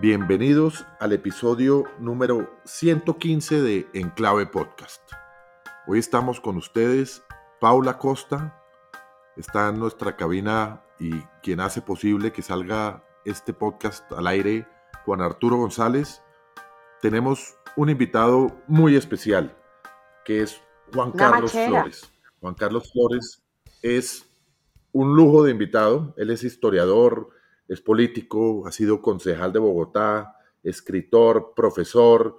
Bienvenidos al episodio número 115 de Enclave Podcast. Hoy estamos con ustedes, Paula Costa, está en nuestra cabina y quien hace posible que salga este podcast al aire, Juan Arturo González. Tenemos un invitado muy especial, que es Juan Carlos Flores. Juan Carlos Flores es un lujo de invitado, él es historiador, es político, ha sido concejal de Bogotá, escritor, profesor,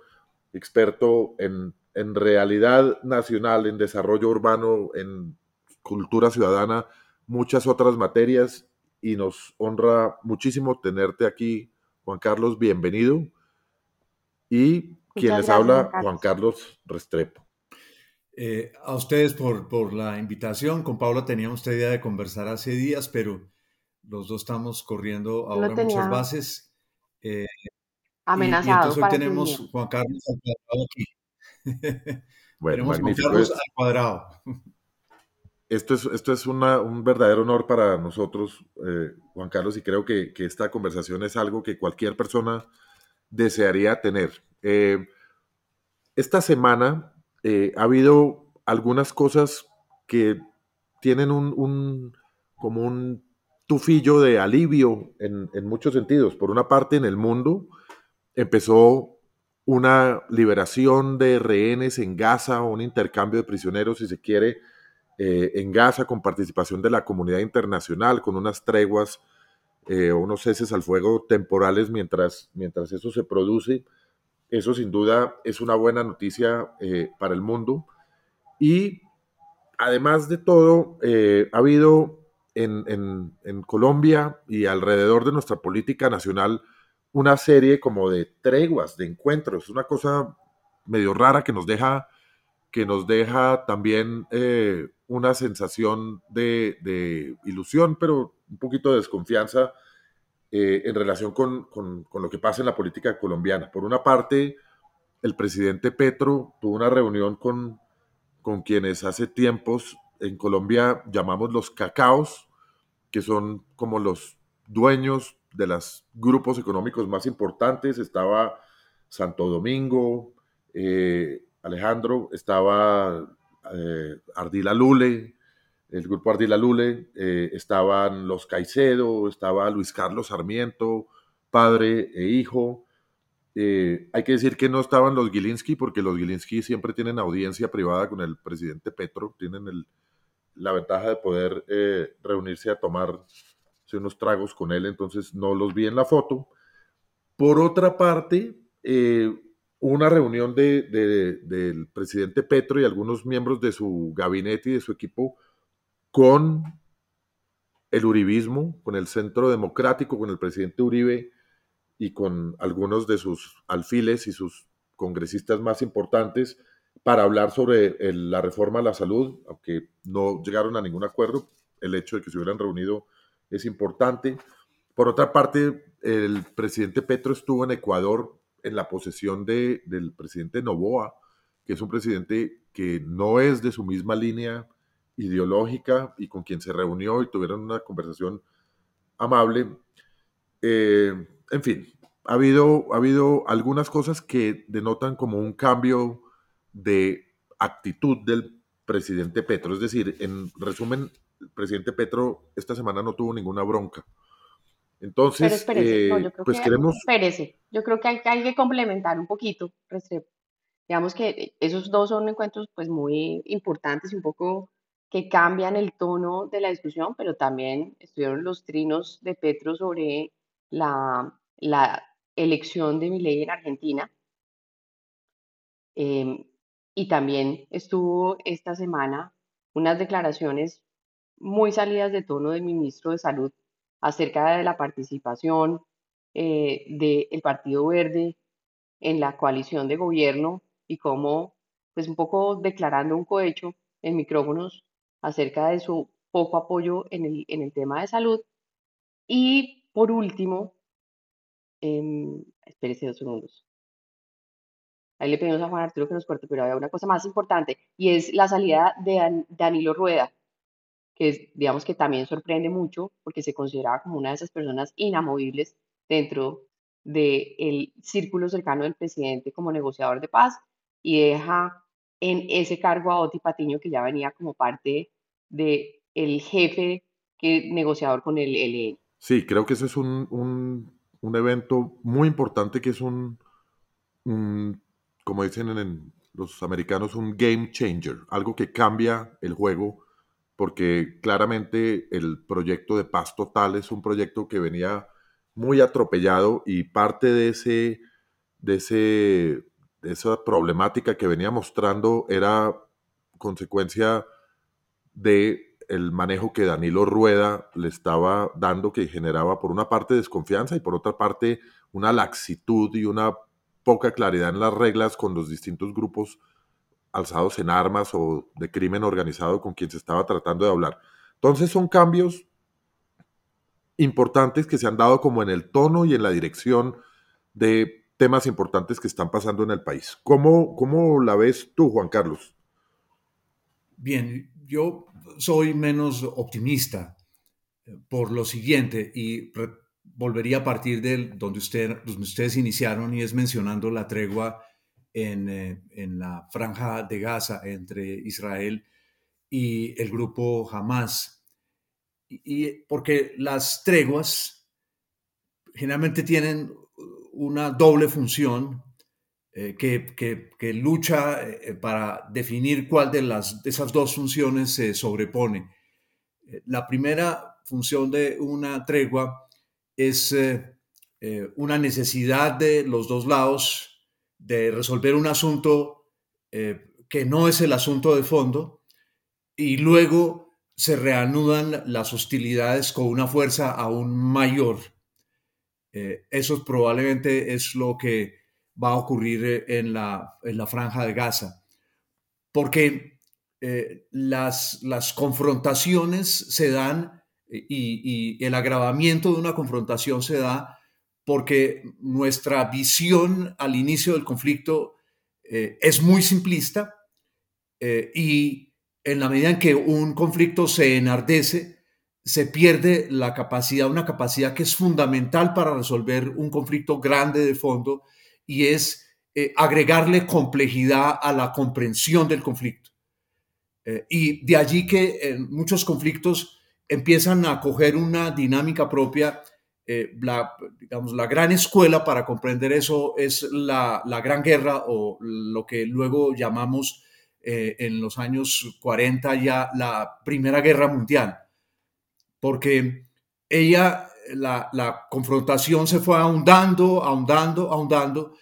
experto en, realidad nacional, en desarrollo urbano, en cultura ciudadana, muchas otras materias y nos honra muchísimo tenerte aquí, Juan Carlos, bienvenido. Y quien les habla, Juan Carlos Restrepo. Eh, a ustedes por, por la invitación. Con Paula teníamos esta idea de conversar hace días, pero los dos estamos corriendo ahora muchas bases. Eh, amenazados. Y, entonces hoy tenemos Juan Carlos al cuadrado aquí. Bueno, tenemos Juan Carlos al cuadrado. Esto es, esto es un verdadero honor para nosotros, eh, Juan Carlos, y creo que, que, esta conversación es algo que cualquier persona desearía tener. Eh, esta semana ha habido algunas cosas que tienen un, un como un tufillo de alivio en, muchos sentidos. Por una parte, en el mundo empezó una liberación de rehenes en Gaza, un intercambio de prisioneros, si se quiere, eh, en Gaza con participación de la comunidad internacional, con unas treguas eh, unos ceses al fuego temporales mientras, mientras eso se produce. Eso sin duda es una buena noticia eh, para el mundo. Y además de todo, ha habido en, Colombia y alrededor de nuestra política nacional una serie como de treguas, de encuentros. Una cosa medio rara que nos deja, que nos deja también eh, una sensación de, ilusión, pero un poquito de desconfianza eh, en relación con, lo que pasa en la política colombiana. Por una parte, el presidente Petro tuvo una reunión con, con quienes hace tiempos en Colombia llamamos los cacaos, que son como los dueños de los grupos económicos más importantes. Estaba Santo Domingo, eh, Alejandro, estaba eh, Ardila Lule, el grupo Ardila Lule, eh, estaban los Caicedo, estaba Luis Carlos Sarmiento, padre e hijo. hay que decir que no estaban los Gilinski, porque los Gilinski siempre tienen audiencia privada con el presidente Petro, tienen el, la ventaja de poder eh, reunirse a tomar unos tragos con él, entonces no los vi en la foto. Por otra parte, eh, una reunión de, del presidente Petro y algunos miembros de su gabinete y de su equipo con el uribismo, con el Centro Democrático, con el presidente Uribe y con algunos de sus alfiles y sus congresistas más importantes para hablar sobre la reforma a la salud, aunque no llegaron a ningún acuerdo. El hecho de que se hubieran reunido es importante. Por otra parte, el presidente Petro estuvo en Ecuador en la posesión de, del presidente Novoa, que es un presidente que no es de su misma línea ideológica y con quien se reunió y tuvieron una conversación amable. Eh, en fin, ha habido, ha habido algunas cosas que denotan como un cambio de actitud del presidente Petro. Es decir, en resumen, el presidente Petro esta semana no tuvo ninguna bronca. Entonces, Pero eh, yo creo pues que, queremos... Espérese, yo creo que hay, hay que complementar un poquito, Digamos que esos dos son encuentros pues muy importantes y un poco que cambian el tono de la discusión, pero también estuvieron los trinos de Petro sobre la, la elección de mi ley en Argentina. Eh, y también estuvo esta semana unas declaraciones muy salidas de tono del ministro de Salud acerca de la participación eh, del Partido Verde en la coalición de gobierno y cómo, pues un poco declarando un cohecho en micrófonos acerca de su poco apoyo en el, en el tema de salud. Y por último, eh, espérese dos segundos. Ahí le pedimos a Juan Arturo que nos corte, pero había una cosa más importante y es la salida de Danilo Rueda, que es, digamos que también sorprende mucho porque se consideraba como una de esas personas inamovibles dentro del círculo cercano del presidente como negociador de paz y deja en ese cargo a Oti Patiño, que ya venía como parte del el jefe que, negociador con el ELN. Sí, creo que ese es un, un, evento muy importante que es un, como dicen en, los americanos, un game changer, algo que cambia el juego, porque claramente el proyecto de paz total es un proyecto que venía muy atropellado y parte de ese, de ese, esa problemática que venía mostrando era consecuencia de manejo que Danilo Rueda le estaba dando que generaba por una parte desconfianza y por otra parte una laxitud y una poca claridad en las reglas con los distintos grupos alzados en armas o de crimen organizado con quien se estaba tratando de hablar. Entonces son cambios importantes que se han dado como en el tono y en la dirección de temas importantes que están pasando en el país. ¿Cómo, cómo la ves tú, Juan Carlos? Bien, yo soy menos optimista eh, por lo siguiente y volvería a partir de donde, usted, donde ustedes iniciaron y es mencionando la tregua en, eh, en, la franja de Gaza entre Israel y el grupo Hamas. Y, porque las treguas generalmente tienen una doble función eh, que, que, que, lucha eh, para definir cuál de, las, de esas dos funciones se sobrepone. La primera función de una tregua es eh, eh, una necesidad de los dos lados de resolver un asunto eh, que no es el asunto de fondo y luego se reanudan las hostilidades con una fuerza aún mayor. eso probablemente es lo que va a ocurrir en la, en la franja de Gaza, porque las, las confrontaciones se dan y, el agravamiento de una confrontación se da porque nuestra visión al inicio del conflicto eh, es muy simplista eh, y en la medida en que un conflicto se enardece, se pierde la capacidad, una capacidad que es fundamental para resolver un conflicto grande de fondo y es eh, agregarle complejidad a la comprensión del conflicto. y de allí que en muchos conflictos empiezan a coger una dinámica propia. Eh, la, digamos, la gran escuela para comprender eso es la, Gran Guerra o lo que luego llamamos eh, en los años 40 ya la Primera Guerra Mundial, porque ella, la, la confrontación se fue ahondando, ahondando, ahondando,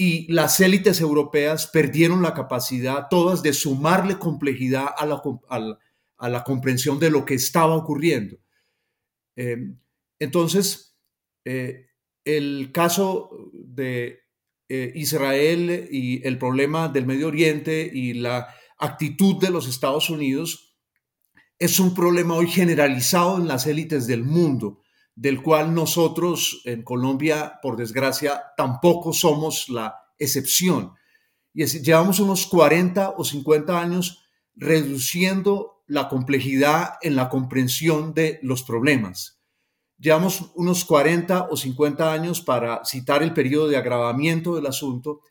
y las élites europeas perdieron la capacidad todas de sumarle complejidad a la, a la comprensión de lo que estaba ocurriendo. Eh, entonces, eh, el caso de eh, Israel y el problema del Medio Oriente y la actitud de los Estados Unidos es un problema hoy generalizado en las élites del mundo, del cual nosotros en Colombia, por desgracia, tampoco somos la excepción. Y llevamos unos 40 o 50 años reduciendo la complejidad en la comprensión de los problemas. Llevamos unos 40 o 50 años para citar el periodo de agravamiento del asunto,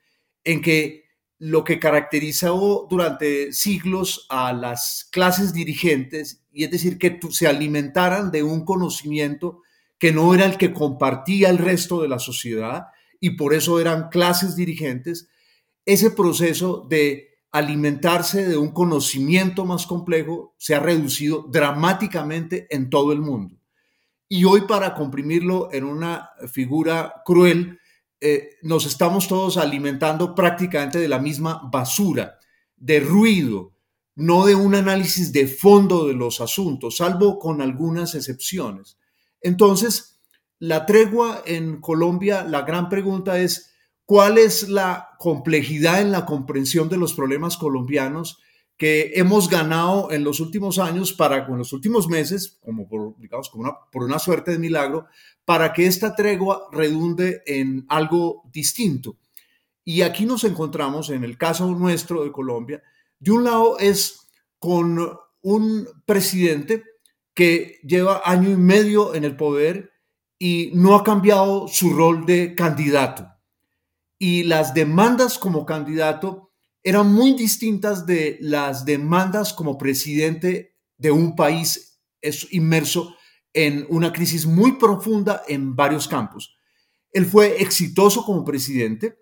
en que lo que caracterizó durante siglos a las clases dirigentes, y es decir, que se alimentaran de un conocimiento que no era el que compartía el resto de la sociedad, y por eso eran clases dirigentes, ese proceso de alimentarse de un conocimiento más complejo se ha reducido dramáticamente en todo el mundo. Y hoy para comprimirlo en una figura cruel, eh, nos estamos todos alimentando prácticamente de la misma basura, de ruido, no de un análisis de fondo de los asuntos, salvo con algunas excepciones. Entonces, la tregua en Colombia, la gran pregunta es, cuál es la complejidad en la comprensión de los problemas colombianos que hemos ganado en los últimos años, para, en los últimos meses, como por, una, por una suerte de milagro, para que esta tregua redunde en algo distinto. Y aquí nos encontramos, en el caso nuestro de Colombia, de un lado es con un presidente que lleva año y medio en el poder y no ha cambiado su rol de candidato. Y las demandas como candidato eran muy distintas de las demandas como presidente de un país inmerso en una crisis muy profunda en varios campos. Él fue exitoso como presidente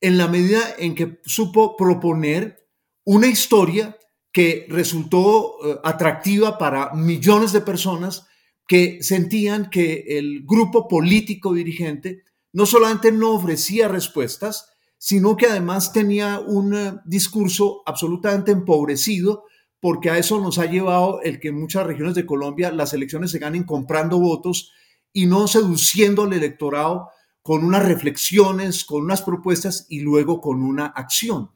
en la medida en que supo proponer una historia que resultó eh, atractiva para millones de personas que sentían que el grupo político dirigente no solamente no ofrecía respuestas, sino que además tenía un eh, discurso absolutamente empobrecido, porque a eso nos ha llevado el que en muchas regiones de Colombia las elecciones se ganen comprando votos y no seduciendo al electorado con unas reflexiones, con unas propuestas y luego con una acción.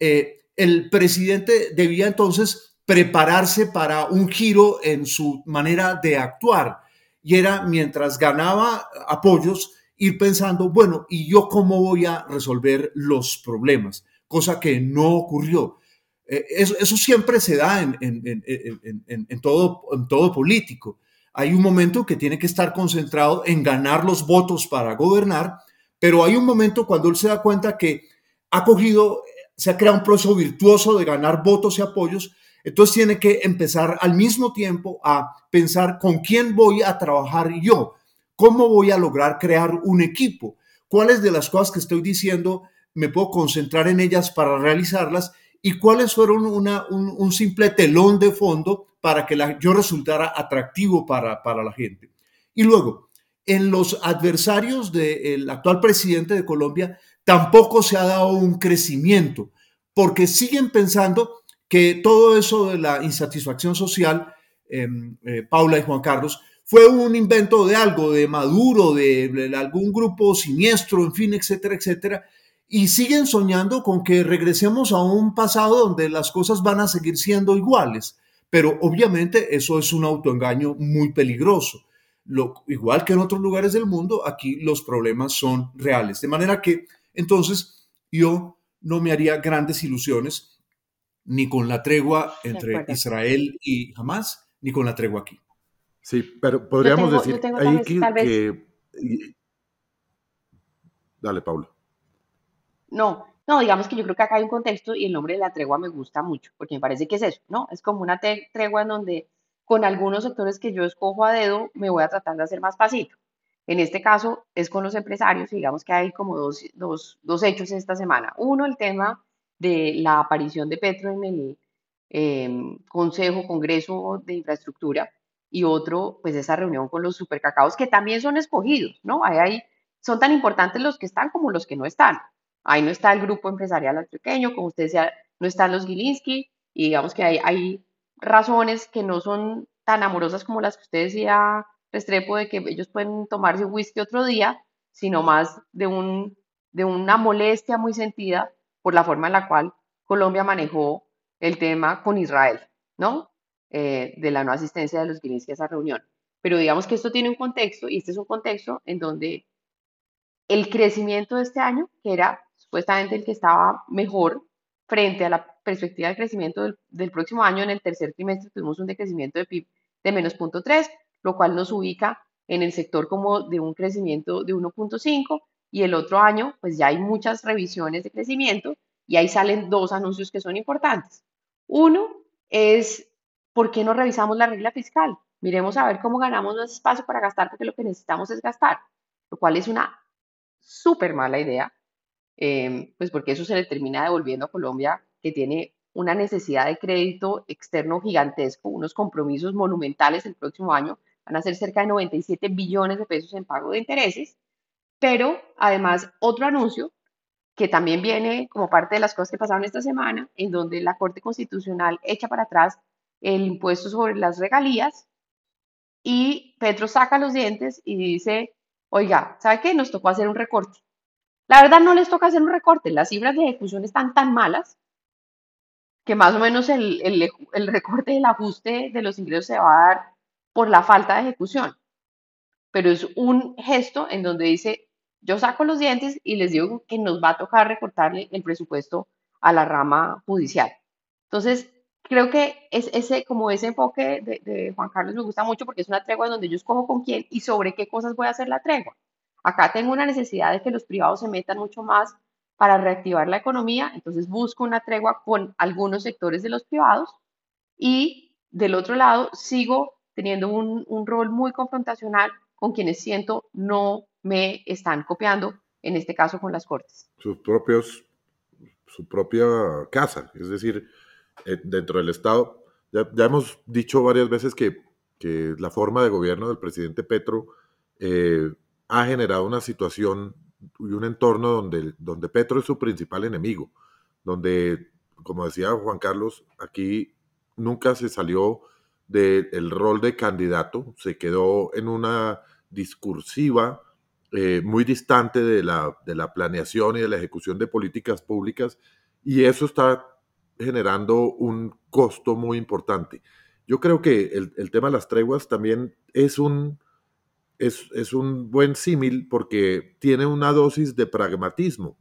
Eh, el presidente debía entonces prepararse para un giro en su manera de actuar y era mientras ganaba apoyos ir pensando, bueno, ¿y yo cómo voy a resolver los problemas? Cosa que no ocurrió. Eh, eso, siempre se da en, en, todo, en todo político. Hay un momento que tiene que estar concentrado en ganar los votos para gobernar, pero hay un momento cuando él se da cuenta que ha cogido se ha creado un proceso virtuoso de ganar votos y apoyos, entonces tiene que empezar al mismo tiempo a pensar con quién voy a trabajar yo, cómo voy a lograr crear un equipo, cuáles de las cosas que estoy diciendo me puedo concentrar en ellas para realizarlas y cuáles fueron un, simple telón de fondo para que yo resultara atractivo para, para la gente. Y luego, en los adversarios del actual presidente de Colombia tampoco se ha dado un crecimiento, porque siguen pensando que todo eso de la insatisfacción social, em, eh, Paula y Juan Carlos, fue un invento de algo, de Maduro, de, algún grupo siniestro, en fin, etcétera, etcétera, y siguen soñando con que regresemos a un pasado donde las cosas van a seguir siendo iguales. Pero obviamente eso es un autoengaño muy peligroso. Lo, igual que en otros lugares del mundo, aquí los problemas son reales. De manera que entonces yo no me haría grandes ilusiones ni con la tregua entre Israel y Hamas, ni con la tregua aquí. Sí, pero podríamos decir ahí que, Dale, Paula. No, no, digamos que yo creo que acá hay un contexto y el nombre de la tregua me gusta mucho, porque me parece que es eso, ¿no? Es como una tregua en donde con algunos sectores que yo escojo a dedo me voy a tratar de hacer más pasito. En este caso es con los empresarios, digamos que hay como dos, dos, dos hechos esta semana. Uno, el tema de la aparición de Petro en el em, Consejo, Congreso de Infraestructura, y otro, pues esa reunión con los supercacaos, que también son escogidos, ¿no? Ahí, son tan importantes los que están como los que no están. Ahí no está el grupo empresarial antioqueño, como usted decía, no están los Gilinski, y digamos que hay, hay razones que no son tan amorosas como las que usted decía, Restrepo de que ellos pueden tomarse whisky otro día, sino más de, un, de una molestia muy sentida por la forma en la cual Colombia manejó el tema con Israel, ¿no? Eh, de la no asistencia de los Gilinski a esa reunión. Pero digamos que esto tiene un contexto, y este es un contexto en donde el crecimiento de este año, que era supuestamente el que estaba mejor frente a la perspectiva de crecimiento del, del próximo año, en el tercer trimestre tuvimos un decrecimiento de PIB de menos 0.3, lo cual nos ubica en el sector como de un crecimiento de 1.5 y el otro año pues ya hay muchas revisiones de crecimiento y ahí salen dos anuncios que son importantes. Uno es, ¿por qué no revisamos la regla fiscal? Miremos a ver cómo ganamos más espacio para gastar porque lo que necesitamos es gastar, lo cual es una súper mala idea, eh, pues porque eso se le termina devolviendo a Colombia que tiene una necesidad de crédito externo gigantesco, unos compromisos monumentales el próximo año van a ser cerca de 97 billones de pesos en pago de intereses, pero además otro anuncio que también viene como parte de las cosas que pasaron esta semana, en donde la Corte Constitucional echa para atrás el impuesto sobre las regalías y Petro saca los dientes y dice, oiga, ¿sabe qué? Nos tocó hacer un recorte. La verdad no les toca hacer un recorte, las cifras de ejecución están tan malas que más o menos el, el, el recorte del ajuste de los ingresos se va a dar por la falta de ejecución. Pero es un gesto en donde dice, yo saco los dientes y les digo que nos va a tocar recortarle el presupuesto a la rama judicial. Entonces, creo que es ese, como ese enfoque de, de, Juan Carlos me gusta mucho porque es una tregua donde yo escojo con quién y sobre qué cosas voy a hacer la tregua. Acá tengo una necesidad de que los privados se metan mucho más para reactivar la economía, entonces busco una tregua con algunos sectores de los privados y del otro lado sigo teniendo un, un rol muy confrontacional con quienes siento no me están copiando, en este caso con las cortes. Sus propios, su propia casa, es decir, eh, dentro del Estado. Ya, ya, hemos dicho varias veces que, que, la forma de gobierno del presidente Petro eh, ha generado una situación y un entorno donde, donde Petro es su principal enemigo, donde, como decía Juan Carlos, aquí nunca se salió del rol de candidato, se quedó en una discursiva eh, muy distante de la, de la planeación y de la ejecución de políticas públicas, y eso está generando un costo muy importante. Yo creo que el, el tema de las treguas también es un, es, es un buen símil porque tiene una dosis de pragmatismo.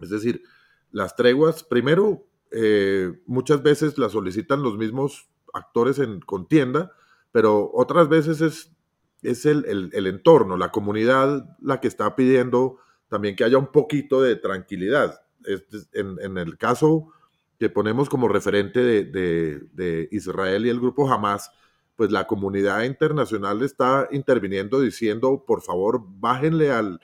Es decir, las treguas, primero, eh, muchas veces las solicitan los mismos actores en contienda, pero otras veces es, es el, el, entorno, la comunidad la que está pidiendo también que haya un poquito de tranquilidad. Es, en, en, el caso que ponemos como referente de, de, de, Israel y el grupo Hamas, pues la comunidad internacional está interviniendo diciendo, por favor, bájenle al,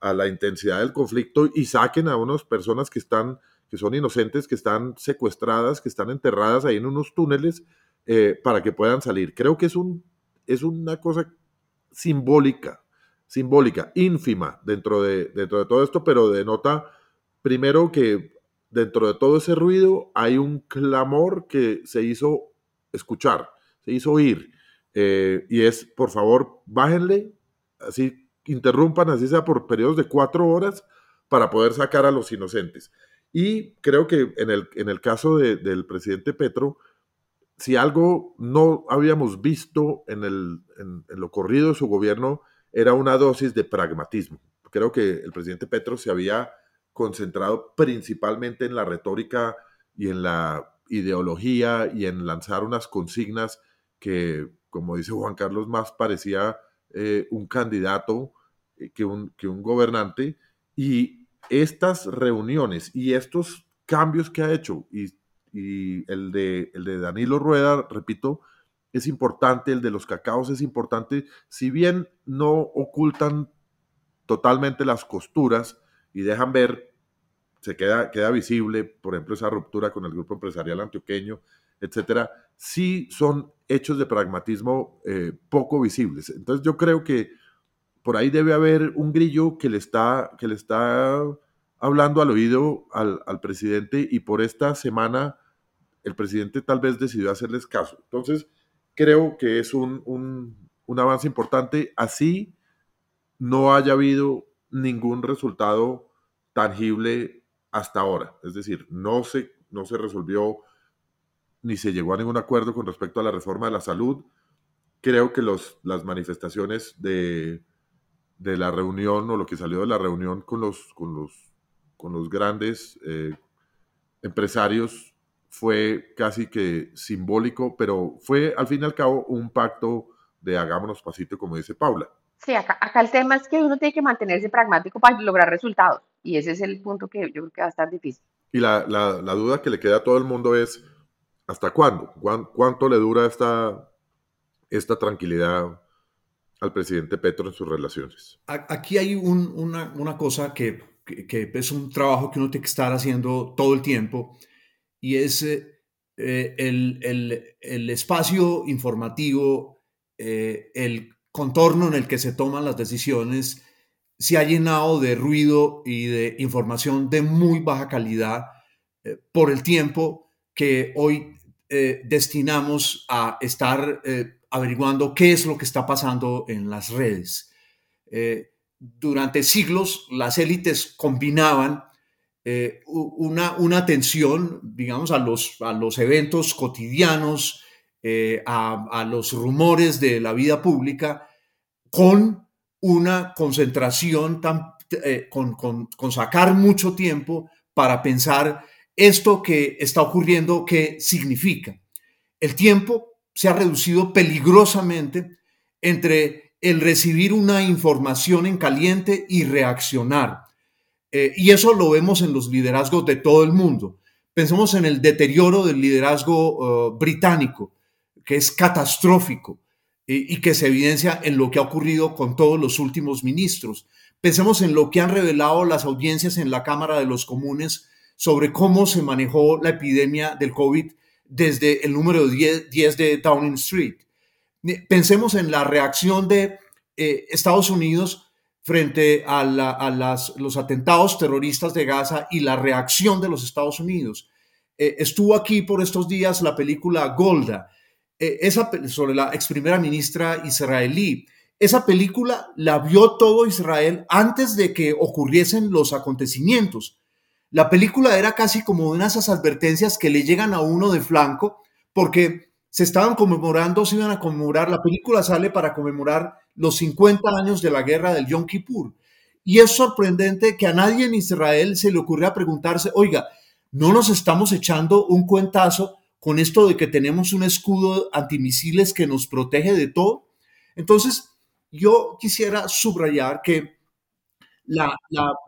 a la intensidad del conflicto y saquen a unas personas que están que son inocentes, que están secuestradas, que están enterradas ahí en unos túneles eh, para que puedan salir. Creo que es, un, es una cosa simbólica, simbólica, ínfima dentro de, dentro de todo esto, pero denota primero que dentro de todo ese ruido hay un clamor que se hizo escuchar, se hizo oír. Eh, y es, por favor, bájenle, así interrumpan, así sea por periodos de cuatro horas, para poder sacar a los inocentes. Y creo que en el, en el caso de, del presidente Petro, si algo no habíamos visto en, el, en, en, lo corrido de su gobierno, era una dosis de pragmatismo. Creo que el presidente Petro se había concentrado principalmente en la retórica y en la ideología y en lanzar unas consignas que, como dice Juan Carlos, más parecía eh, un candidato que un, que un gobernante. Y estas reuniones y estos cambios que ha hecho, y, y el, de, el de Danilo Rueda, repito, es importante, el de los cacaos es importante, si bien no ocultan totalmente las costuras y dejan ver, se queda, queda visible, por ejemplo, esa ruptura con el grupo empresarial antioqueño, etcétera, sí son hechos de pragmatismo eh, poco visibles. Entonces yo creo que por ahí debe haber un grillo que le está, que le está hablando al oído al, al presidente y por esta semana el presidente tal vez decidió hacerles caso. Entonces, creo que es un, un, un, avance importante. Así no haya habido ningún resultado tangible hasta ahora. Es decir, no se, no se resolvió ni se llegó a ningún acuerdo con respecto a la reforma de la salud. Creo que los, las manifestaciones de, de la reunión o lo que salió de la reunión con los, con los, con los grandes eh, empresarios fue casi que simbólico, pero fue al fin y al cabo un pacto de hagámonos pasito, como dice Paula. Sí, acá, acá el tema es que uno tiene que mantenerse pragmático para lograr resultados, y ese es el punto que yo creo que va a estar difícil. Y la, la, la duda que le queda a todo el mundo es, ¿hasta cuándo? ¿Cuánto le dura esta, esta tranquilidad al presidente Petro en sus relaciones. Aquí hay un, una, una, cosa que, que, que, es un trabajo que uno tiene que estar haciendo todo el tiempo y es eh, el, el, el, espacio informativo, eh, el contorno en el que se toman las decisiones, se ha llenado de ruido y de información de muy baja calidad eh, por el tiempo que hoy eh, destinamos a estar eh, averiguando qué es lo que está pasando en las redes. Durante siglos las élites combinaban una, una, atención, digamos, a los, a los eventos cotidianos, a, los rumores de la vida pública, con una concentración, tan, eh, con, con, sacar mucho tiempo para pensar esto que está ocurriendo, ¿qué significa? El tiempo se ha reducido peligrosamente entre el recibir una información en caliente y reaccionar. Eh, y eso lo vemos en los liderazgos de todo el mundo. Pensemos en el deterioro del liderazgo uh, británico, que es catastrófico y que se evidencia en lo que ha ocurrido con todos los últimos ministros. Pensemos en lo que han revelado las audiencias en la Cámara de los Comunes sobre cómo se manejó la epidemia del COVID desde el número 10, de Downing Street. Pensemos en la reacción de eh, Estados Unidos frente a, los atentados terroristas de Gaza y la reacción de los Estados Unidos. Eh, estuvo aquí por estos días la película Golda, eh, esa, sobre la ex primera ministra israelí. Esa película la vio todo Israel antes de que ocurriesen los acontecimientos. La película era casi como una de esas advertencias que le llegan a uno de flanco porque se estaban conmemorando, se iban a conmemorar, la película sale para conmemorar los 50 años de la guerra del Yom Kippur. Y es sorprendente que a nadie en Israel se le ocurriera preguntarse, oiga, ¿no nos estamos echando un cuentazo con esto de que tenemos un escudo antimisiles que nos protege de todo? Entonces, yo quisiera subrayar que la,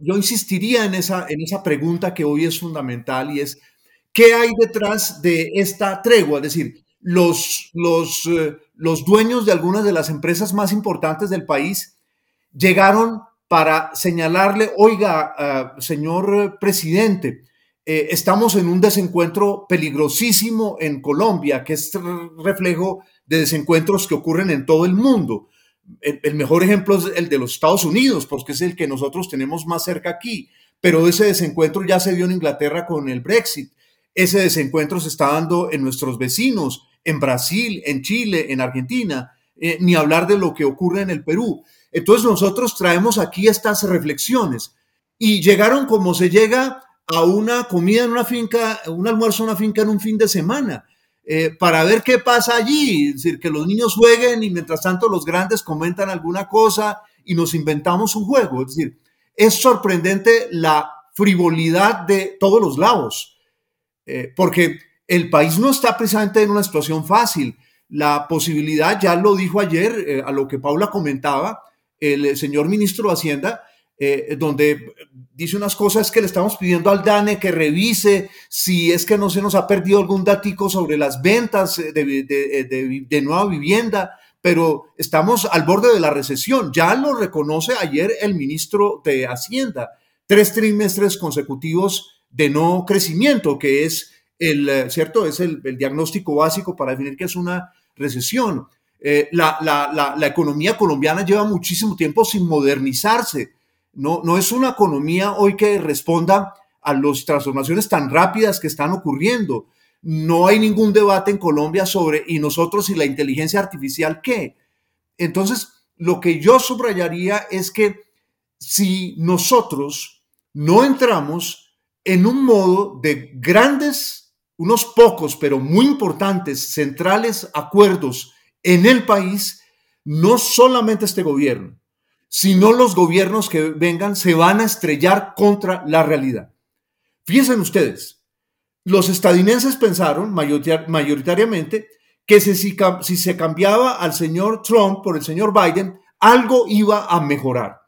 yo insistiría en esa, en esa pregunta que hoy es fundamental y es, ¿qué hay detrás de esta tregua? Es decir, los, los, eh, los dueños de algunas de las empresas más importantes del país llegaron para señalarle, oiga, uh, señor presidente, eh, estamos en un desencuentro peligrosísimo en Colombia, que es reflejo de desencuentros que ocurren en todo el mundo el, mejor ejemplo es el de los Estados Unidos, porque es el que nosotros tenemos más cerca aquí, pero ese desencuentro ya se dio en Inglaterra con el Brexit. Ese desencuentro se está dando en nuestros vecinos, en Brasil, en Chile, en Argentina, eh, ni hablar de lo que ocurre en el Perú. Entonces nosotros traemos aquí estas reflexiones y llegaron como se llega a una comida en una finca, un almuerzo en una finca en un fin de semana. Eh, para ver qué pasa allí, es decir, que los niños jueguen y mientras tanto los grandes comentan alguna cosa y nos inventamos un juego. Es decir, es sorprendente la frivolidad de todos los lados, eh, porque el país no está precisamente en una situación fácil. La posibilidad, ya lo dijo ayer, eh, a lo que Paula comentaba, el señor ministro de Hacienda, eh, donde dice unas cosas que le estamos pidiendo al DANE que revise si es que no se nos ha perdido algún datico sobre las ventas de, de, nueva vivienda, pero estamos al borde de la recesión. Ya lo reconoce ayer el ministro de Hacienda. Tres trimestres consecutivos de no crecimiento, que es el, eh, ¿cierto? Es el, diagnóstico básico para definir que es una recesión. Eh, la, la, la, economía colombiana lleva muchísimo tiempo sin modernizarse. No, no es una economía hoy que responda a las transformaciones tan rápidas que están ocurriendo. No hay ningún debate en Colombia sobre, ¿y nosotros y la inteligencia artificial qué? Entonces, lo que yo subrayaría es que si nosotros no entramos en un modo de grandes, unos pocos, pero muy importantes, centrales acuerdos en el país, no solamente este gobierno, si no los gobiernos que vengan se van a estrellar contra la realidad. Fíjense ustedes, los estadounidenses pensaron mayoritariamente que si, si se cambiaba al señor Trump por el señor Biden, algo iba a mejorar.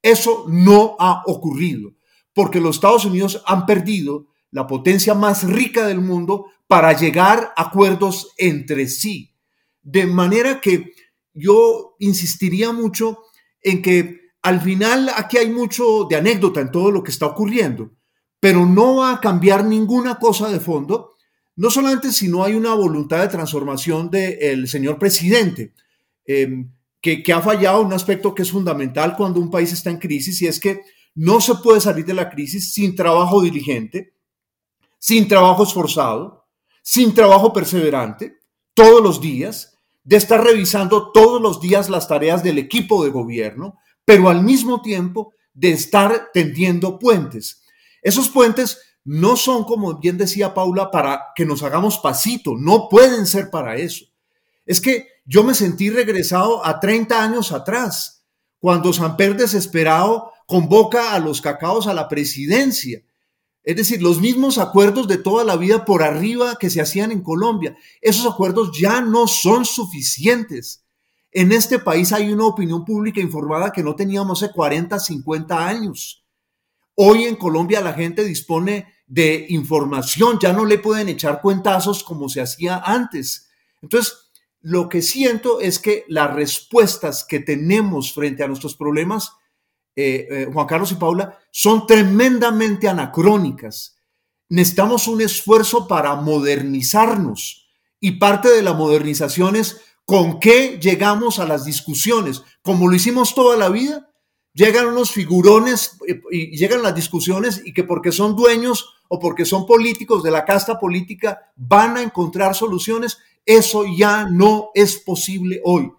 Eso no ha ocurrido, porque los Estados Unidos han perdido la potencia más rica del mundo para llegar a acuerdos entre sí. De manera que yo insistiría mucho en que al final aquí hay mucho de anécdota en todo lo que está ocurriendo, pero no va a cambiar ninguna cosa de fondo, no solamente si no hay una voluntad de transformación del señor presidente, em, que, que ha fallado un aspecto que es fundamental cuando un país está en crisis y es que no se puede salir de la crisis sin trabajo diligente, sin trabajo esforzado, sin trabajo perseverante, todos los días, de estar revisando todos los días las tareas del equipo de gobierno, pero al mismo tiempo de estar tendiendo puentes. Esos puentes no son, como bien decía Paula, para que nos hagamos pasito, no pueden ser para eso. Es que yo me sentí regresado a 30 años atrás, cuando Samper desesperado convoca a los cacaos a la presidencia. Es decir, los mismos acuerdos de toda la vida por arriba que se hacían en Colombia. Esos acuerdos ya no son suficientes. En este país hay una opinión pública informada que no teníamos hace 40, 50 años. Hoy en Colombia la gente dispone de información, ya no le pueden echar cuentazos como se hacía antes. Entonces, lo que siento es que las respuestas que tenemos frente a nuestros problemas, eh, eh, Juan Carlos y Paula, son tremendamente anacrónicas. Necesitamos un esfuerzo para modernizarnos y parte de la modernización es con qué llegamos a las discusiones, como lo hicimos toda la vida. Llegan unos figurones eh, y llegan las discusiones y que porque son dueños o porque son políticos de la casta política van a encontrar soluciones eso ya no es posible hoy.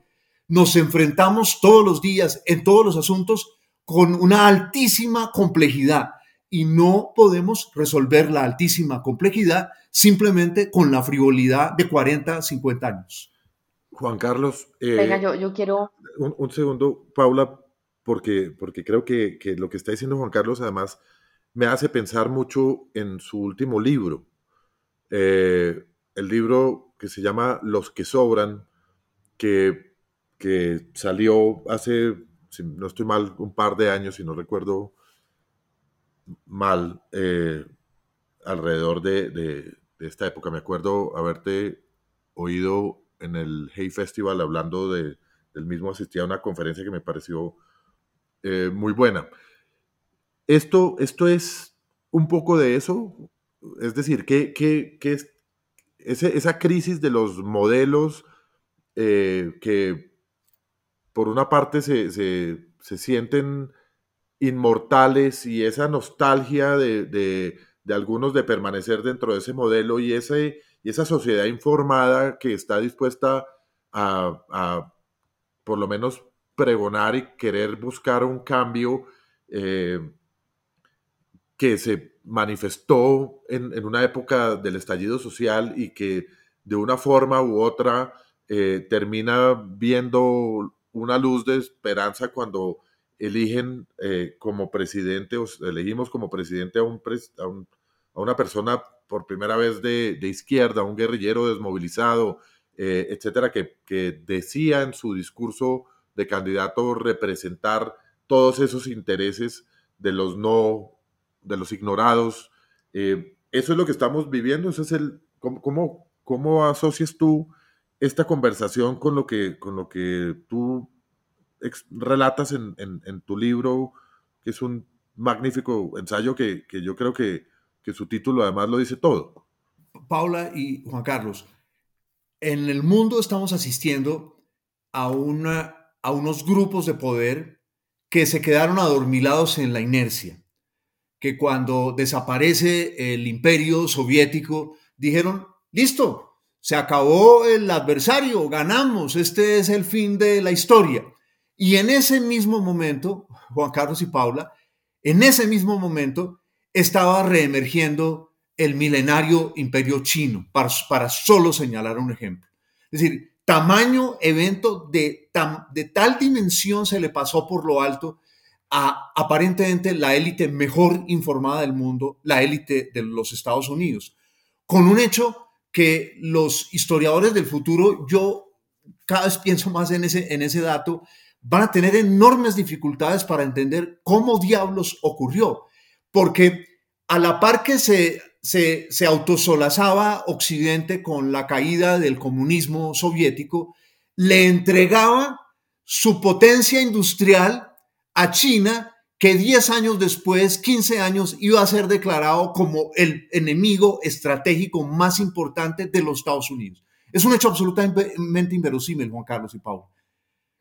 Nos enfrentamos todos los días en todos los asuntos con una altísima complejidad y no podemos resolver la altísima complejidad simplemente con la frivolidad de 40, 50 años. Juan Carlos. Eh, Venga, yo, quiero... Un, segundo, Paula, porque, porque creo que, lo que está diciendo Juan Carlos además me hace pensar mucho en su último libro. Eh, el libro que se llama Los que sobran, que, que salió hace, si no estoy mal, un par de años, si no recuerdo mal, eh, alrededor de, esta época. Me acuerdo haberte oído en el Hey Festival hablando de, del mismo, asistía a una conferencia que me pareció eh, muy buena. Esto, esto es un poco de eso, es decir, ¿qué, qué, qué, esa crisis de los modelos eh, que por una parte se, sienten inmortales y esa nostalgia de, algunos de permanecer dentro de ese modelo y, ese, y esa sociedad informada que está dispuesta a, por lo menos pregonar y querer buscar un cambio eh, que se manifestó en, una época del estallido social y que de una forma u otra eh, termina viendo una luz de esperanza cuando eligen eh, como presidente, o elegimos como presidente a, un, a, una persona por primera vez de, izquierda, un guerrillero desmovilizado, eh, etcétera, que, que decía en su discurso de candidato representar todos esos intereses de los no de los ignorados. Eh, eso es lo que estamos viviendo, es el, ¿cómo, cómo, asocias tú esta conversación con lo que, con lo que tú relatas en, tu libro, que es un magnífico ensayo que, yo creo que, que su título además lo dice todo? Paula y Juan Carlos, en el mundo estamos asistiendo a, una, a unos grupos de poder que se quedaron adormilados en la inercia que cuando desaparece el imperio soviético, dijeron, listo, se acabó el adversario, ganamos, este es el fin de la historia. Y en ese mismo momento, Juan Carlos y Paula, en ese mismo momento estaba reemergiendo el milenario imperio chino, para, para solo señalar un ejemplo. Es decir, tamaño evento de, de tal dimensión se le pasó por lo alto a aparentemente la élite mejor informada del mundo, la élite de los Estados Unidos, con un hecho que los historiadores del futuro, yo cada vez pienso más en ese, en ese dato, van a tener enormes dificultades para entender cómo diablos ocurrió, porque a la par que se, se, se autosolazaba Occidente con la caída del comunismo soviético, le entregaba su potencia industrial a China, que 10 años después, 15 años, iba a ser declarado como el enemigo estratégico más importante de los Estados Unidos. Es un hecho absolutamente inverosímil, Juan Carlos y Pablo,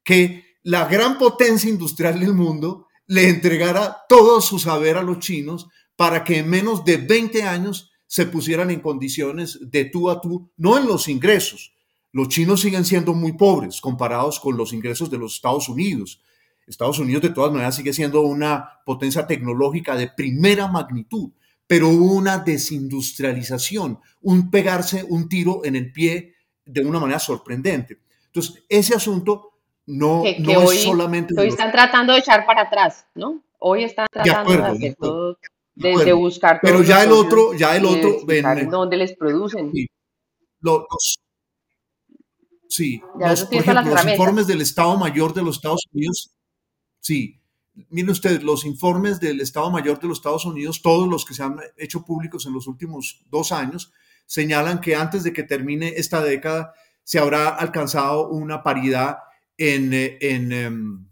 que la gran potencia industrial del mundo le entregara todo su saber a los chinos para que en menos de 20 años se pusieran en condiciones de tú a tú, no en los ingresos. Los chinos siguen siendo muy pobres comparados con los ingresos de los Estados Unidos. Estados Unidos de todas maneras sigue siendo una potencia tecnológica de primera magnitud, pero hubo una desindustrialización, un pegarse un tiro en el pie de una manera sorprendente. Entonces, ese asunto no, no es solamente... hoy están tratando de echar para atrás, ¿no? Hoy están tratando de, hacer todo... de, buscar pero ya el otro, ya el otro, ven, dónde les producen. Sí, los, sí, los, por ejemplo, los informes del Estado Mayor de los Estados Unidos, sí, miren ustedes, los informes del Estado Mayor de los Estados Unidos, todos los que se han hecho públicos en los últimos dos años, señalan que antes de que termine esta década se habrá alcanzado una paridad en, en em,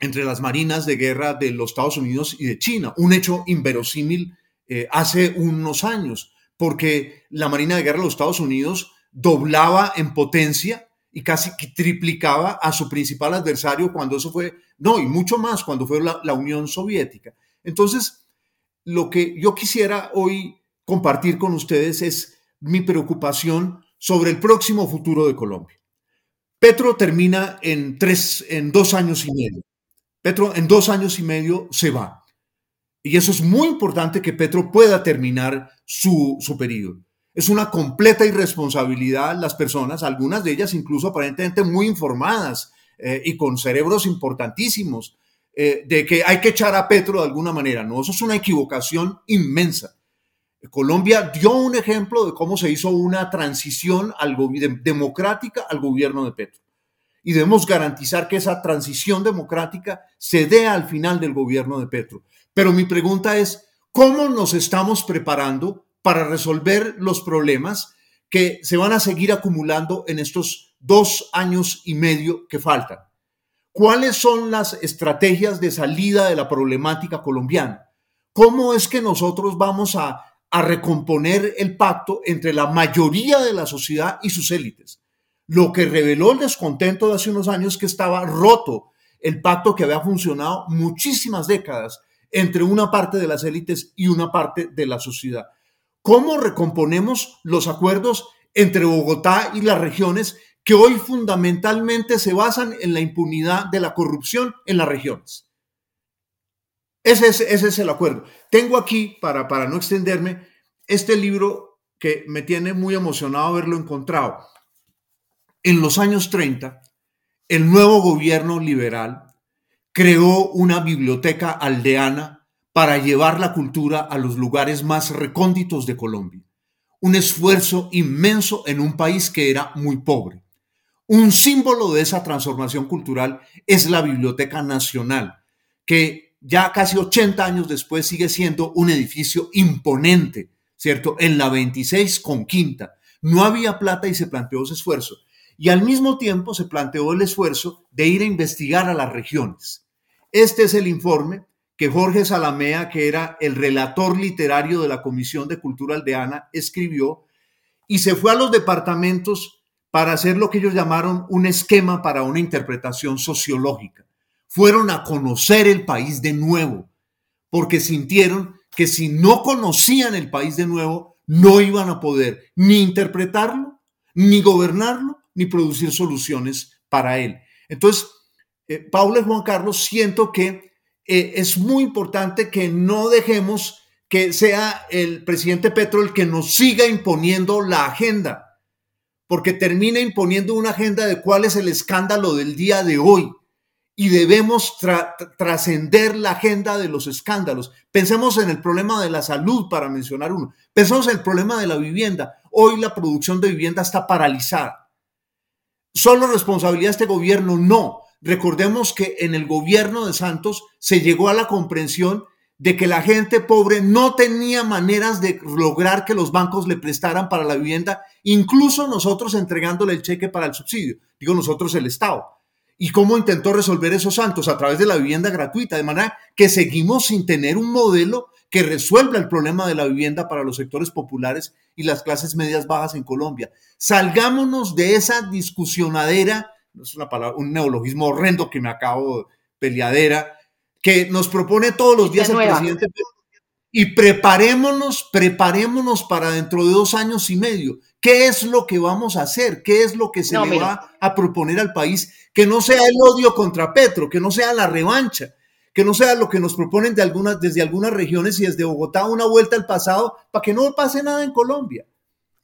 entre las marinas de guerra de los Estados Unidos y de China, un hecho inverosímil eh, hace unos años, porque la Marina de Guerra de los Estados Unidos doblaba en potencia y casi triplicaba a su principal adversario cuando eso fue, no, y mucho más cuando fue la, la Unión Soviética. Entonces, lo que yo quisiera hoy compartir con ustedes es mi preocupación sobre el próximo futuro de Colombia. Petro termina en, tres, en dos años y medio. Petro en dos años y medio se va. Y eso es muy importante que Petro pueda terminar su, su periodo. Es una completa irresponsabilidad las personas, algunas de ellas incluso aparentemente muy informadas eh, y con cerebros importantísimos, eh, de que hay que echar a Petro de alguna manera. No, eso es una equivocación inmensa. Colombia dio un ejemplo de cómo se hizo una transición democrática al gobierno de Petro y debemos garantizar que esa transición democrática se dé al final del gobierno de Petro. Pero mi pregunta es, ¿cómo nos estamos preparando para resolver los problemas que se van a seguir acumulando en estos dos años y medio que faltan? ¿Cuáles son las estrategias de salida de la problemática colombiana? ¿Cómo es que nosotros vamos a, recomponer el pacto entre la mayoría de la sociedad y sus élites? Lo que reveló el descontento de hace unos años que estaba roto el pacto que había funcionado muchísimas décadas entre una parte de las élites y una parte de la sociedad. ¿Cómo recomponemos los acuerdos entre Bogotá y las regiones que hoy fundamentalmente se basan en la impunidad de la corrupción en las regiones? Ese es, el acuerdo. Tengo aquí, para, para no extenderme, este libro que me tiene muy emocionado haberlo encontrado en los años 30, el nuevo gobierno liberal creó una biblioteca aldeana para llevar la cultura a los lugares más recónditos de Colombia. Un esfuerzo inmenso en un país que era muy pobre. Un símbolo de esa transformación cultural es la Biblioteca Nacional, que ya casi 80 años después sigue siendo un edificio imponente, ¿cierto? En la 26 con quinta. No había plata y se planteó ese esfuerzo y al mismo tiempo se planteó el esfuerzo de ir a investigar a las regiones. Este es el informe que Jorge Salamea, que era el relator literario de la Comisión de Cultura Aldeana, escribió y se fue a los departamentos para hacer lo que ellos llamaron un esquema para una interpretación sociológica. Fueron a conocer el país de nuevo, porque sintieron que si no conocían el país de nuevo, no iban a poder ni interpretarlo, ni gobernarlo, ni producir soluciones para él. Entonces, eh, Paula y Juan Carlos, siento que eh, es muy importante que no dejemos que sea el presidente Petro el que nos siga imponiendo la agenda, porque termina imponiendo una agenda de cuál es el escándalo del día de hoy. Y debemos trascender la agenda de los escándalos. Pensemos en el problema de la salud, para mencionar uno. Pensemos en el problema de la vivienda. Hoy la producción de vivienda está paralizada ¿Solo responsabilidad de este gobierno? No. Recordemos que en el gobierno de Santos se llegó a la comprensión de que la gente pobre no tenía maneras de lograr que los bancos le prestaran para la vivienda, incluso nosotros entregándole el cheque para el subsidio, digo nosotros el Estado. ¿Y cómo intentó resolver eso Santos? A través de la vivienda gratuita, de manera que seguimos sin tener un modelo que resuelva el problema de la vivienda para los sectores populares y las clases medias bajas en Colombia. Salgámonos de esa discusionadera, es una palabra, un neologismo horrendo que me acabo peleadera, que nos propone todos los días el presidente. Y preparémonos, preparémonos para dentro de dos años y medio. ¿Qué es lo que vamos a hacer? ¿Qué es lo que se le va a proponer al país? Que no sea el odio contra Petro, que no sea la revancha, que no sea lo que nos proponen de algunas, desde algunas regiones y desde Bogotá una vuelta al pasado para que no pase nada en Colombia.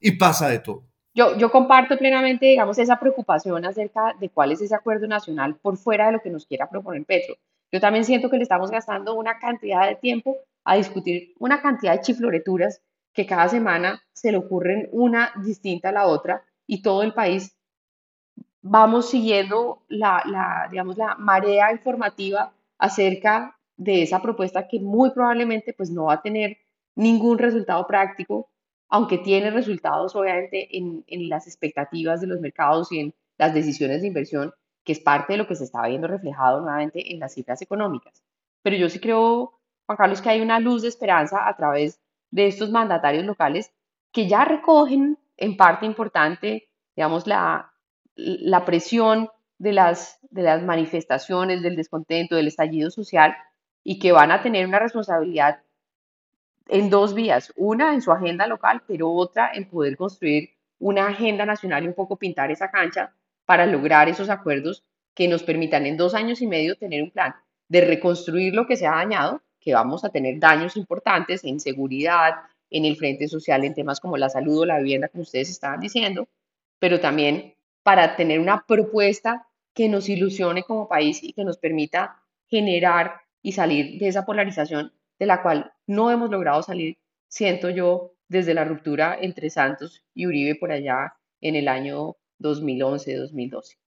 Y pasa de todo. Yo, comparto plenamente, digamos, esa preocupación acerca de cuál es ese acuerdo nacional por fuera de lo que nos quiera proponer Petro. Yo también siento que le estamos gastando una cantidad de tiempo a discutir una cantidad de chifloreturas que cada semana se le ocurren una distinta a la otra y todo el país vamos siguiendo la, la, digamos, la marea informativa acerca de esa propuesta que muy probablemente pues no va a tener ningún resultado práctico, aunque tiene resultados obviamente en, las expectativas de los mercados y en las decisiones de inversión, que es parte de lo que se está viendo reflejado nuevamente en las cifras económicas. Pero yo sí creo, Juan Carlos, que hay una luz de esperanza a través de estos mandatarios locales que ya recogen en parte importante, digamos, la, la presión de las, de las manifestaciones, del descontento, del estallido social y que van a tener una responsabilidad en dos vías, una en su agenda local, pero otra en poder construir una agenda nacional y un poco pintar esa cancha para lograr esos acuerdos que nos permitan en dos años y medio tener un plan de reconstruir lo que se ha dañado, que vamos a tener daños importantes en seguridad, en el frente social, en temas como la salud o la vivienda, como ustedes estaban diciendo, pero también para tener una propuesta que nos ilusione como país y que nos permita generar y salir de esa polarización de la cual no hemos logrado salir, siento yo, desde la ruptura entre Santos y Uribe por allá en el año 2011-2012.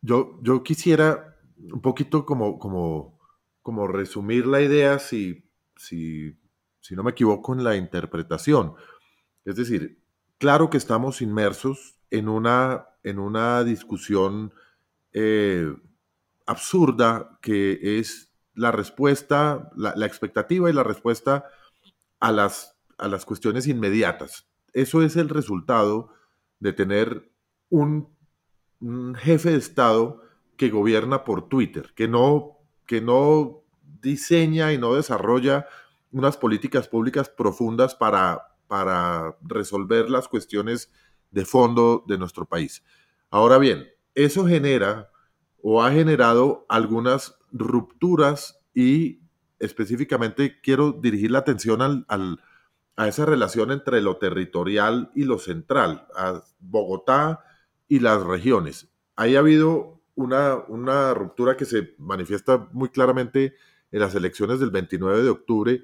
Yo, yo quisiera un poquito como, como, como resumir la idea, si, si, si no me equivoco, en la interpretación. Es decir, claro que estamos inmersos en una, en una discusión eh, absurda que es la respuesta, la, expectativa y la respuesta a las, a las cuestiones inmediatas. Eso es el resultado de tener un, jefe de Estado que gobierna por Twitter, que no, que no diseña y no desarrolla unas políticas públicas profundas para, para resolver las cuestiones de fondo de nuestro país. Ahora bien, eso genera o ha generado algunas rupturas y específicamente quiero dirigir la atención al, a esa relación entre lo territorial y lo central, a Bogotá y las regiones. Ahí ha habido una, una ruptura que se manifiesta muy claramente en las elecciones del 29 de octubre,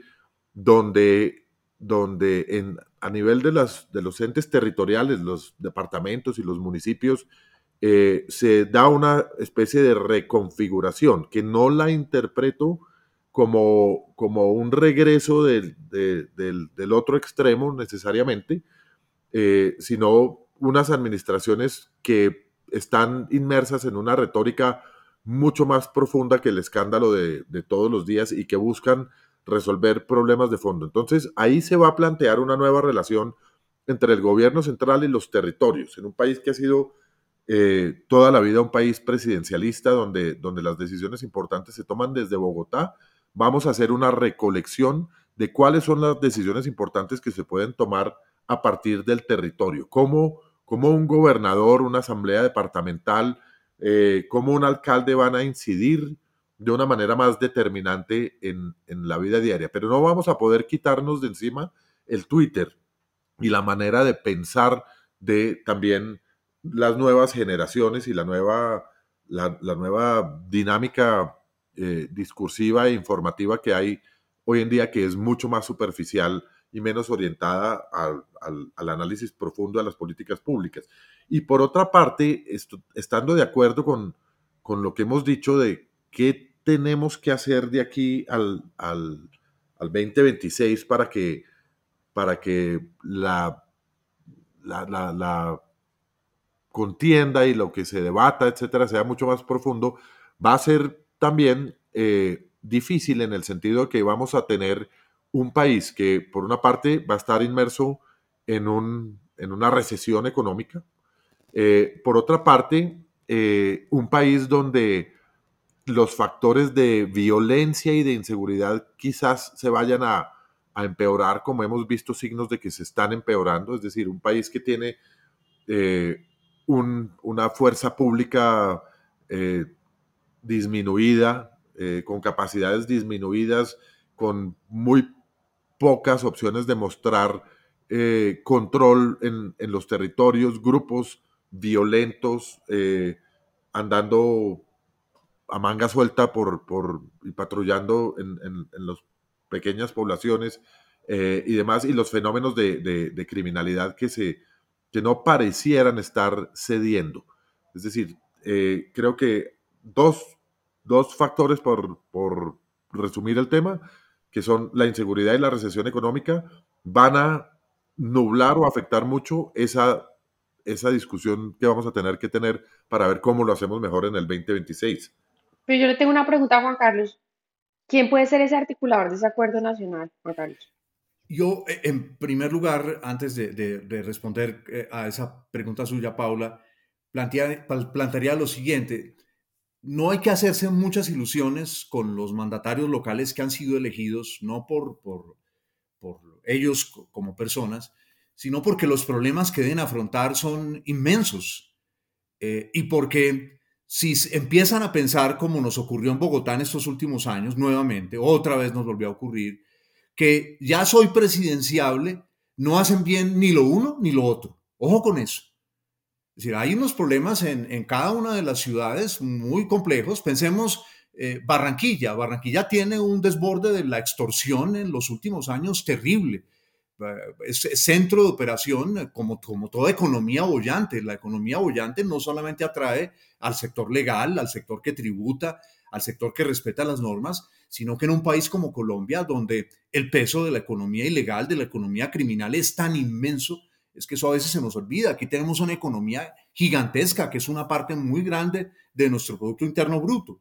donde, donde en, a nivel de, las, de los entes territoriales, los departamentos y los municipios, eh, se da una especie de reconfiguración que no la interpreto como, como un regreso del, del, otro extremo necesariamente, eh, sino unas administraciones que están inmersas en una retórica mucho más profunda que el escándalo de, de, todos los días y que buscan resolver problemas de fondo. Entonces, ahí se va a plantear una nueva relación entre el gobierno central y los territorios, en un país que ha sido eh, toda la vida un país presidencialista donde, donde las decisiones importantes se toman desde Bogotá. Vamos a hacer una recolección de cuáles son las decisiones importantes que se pueden tomar a partir del territorio. Cómo, cómo un gobernador, una asamblea departamental, eh, cómo un alcalde van a incidir de una manera más determinante en, en la vida diaria. Pero no vamos a poder quitarnos de encima el Twitter y la manera de pensar de también las nuevas generaciones y la nueva, la, nueva dinámica eh, discursiva e informativa que hay hoy en día, que es mucho más superficial y menos orientada al, análisis profundo de las políticas públicas. Y por otra parte, estando de acuerdo con, con, lo que hemos dicho de qué tenemos que hacer de aquí al, al, al 2026 para que, para que la, la, la contienda y lo que se debata, etcétera, sea mucho más profundo, va a ser también eh, difícil en el sentido de que vamos a tener un país que, por una parte, va a estar inmerso en, un, en una recesión económica, eh, por otra parte, eh, un país donde los factores de violencia y de inseguridad quizás se vayan a, a, empeorar, como hemos visto signos de que se están empeorando, es decir, un país que tiene una fuerza pública eh, disminuida, eh, con capacidades disminuidas, con muy pocas opciones de mostrar eh, control en, los territorios, grupos violentos andando a manga suelta por, por y patrullando en, los pequeñas poblaciones y demás, y los fenómenos de, criminalidad que, se, que no parecieran estar cediendo. Es decir, eh, creo que dos, dos factores por, por resumir el tema, que son la inseguridad y la recesión económica, van a nublar o afectar mucho esa, esa discusión que vamos a tener que tener para ver cómo lo hacemos mejor en el 2026. Pero yo le tengo una pregunta a Juan Carlos. ¿Quién puede ser ese articulador de ese acuerdo nacional, Juan Carlos? Yo, eh, en primer lugar, antes de, responder eh, a esa pregunta suya, Paula, plantearía lo siguiente. No hay que hacerse muchas ilusiones con los mandatarios locales que han sido elegidos, no por, ellos como personas, sino porque los problemas que deben afrontar son inmensos eh, y porque si empiezan a pensar como nos ocurrió en Bogotá en estos últimos años, nuevamente, otra vez nos volvió a ocurrir, que ya soy presidenciable, no hacen bien ni lo uno ni lo otro. Ojo con eso. Es decir, hay unos problemas en, cada una de las ciudades muy complejos. Pensemos eh, Barranquilla. Barranquilla tiene un desborde de la extorsión en los últimos años terrible. Eh, es, centro de operación eh, como, como toda economía bollante. La economía bollante no solamente atrae al sector legal, al sector que tributa, al sector que respeta las normas, sino que en un país como Colombia, donde el peso de la economía ilegal, de la economía criminal es tan inmenso, es que eso a veces se nos olvida. Aquí tenemos una economía gigantesca, que es una parte muy grande de nuestro Producto Interno Bruto.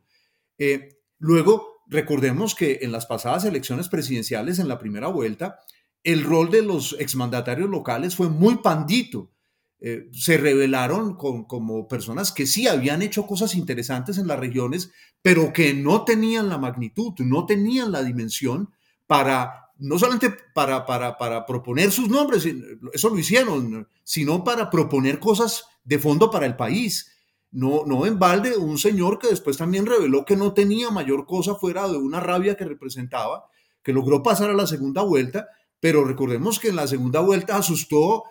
Eh, luego, recordemos que en las pasadas elecciones presidenciales, en la primera vuelta, el rol de los exmandatarios locales fue muy pandito. Eh, se revelaron como personas que sí habían hecho cosas interesantes en las regiones, pero que no tenían la magnitud, no tenían la dimensión para, no solamente para, para, proponer sus nombres, eso lo hicieron, sino para proponer cosas de fondo para el país. No, no en balde, un señor que después también reveló que no tenía mayor cosa fuera de una rabia que representaba, que logró pasar a la segunda vuelta pero recordemos que en la segunda vuelta asustó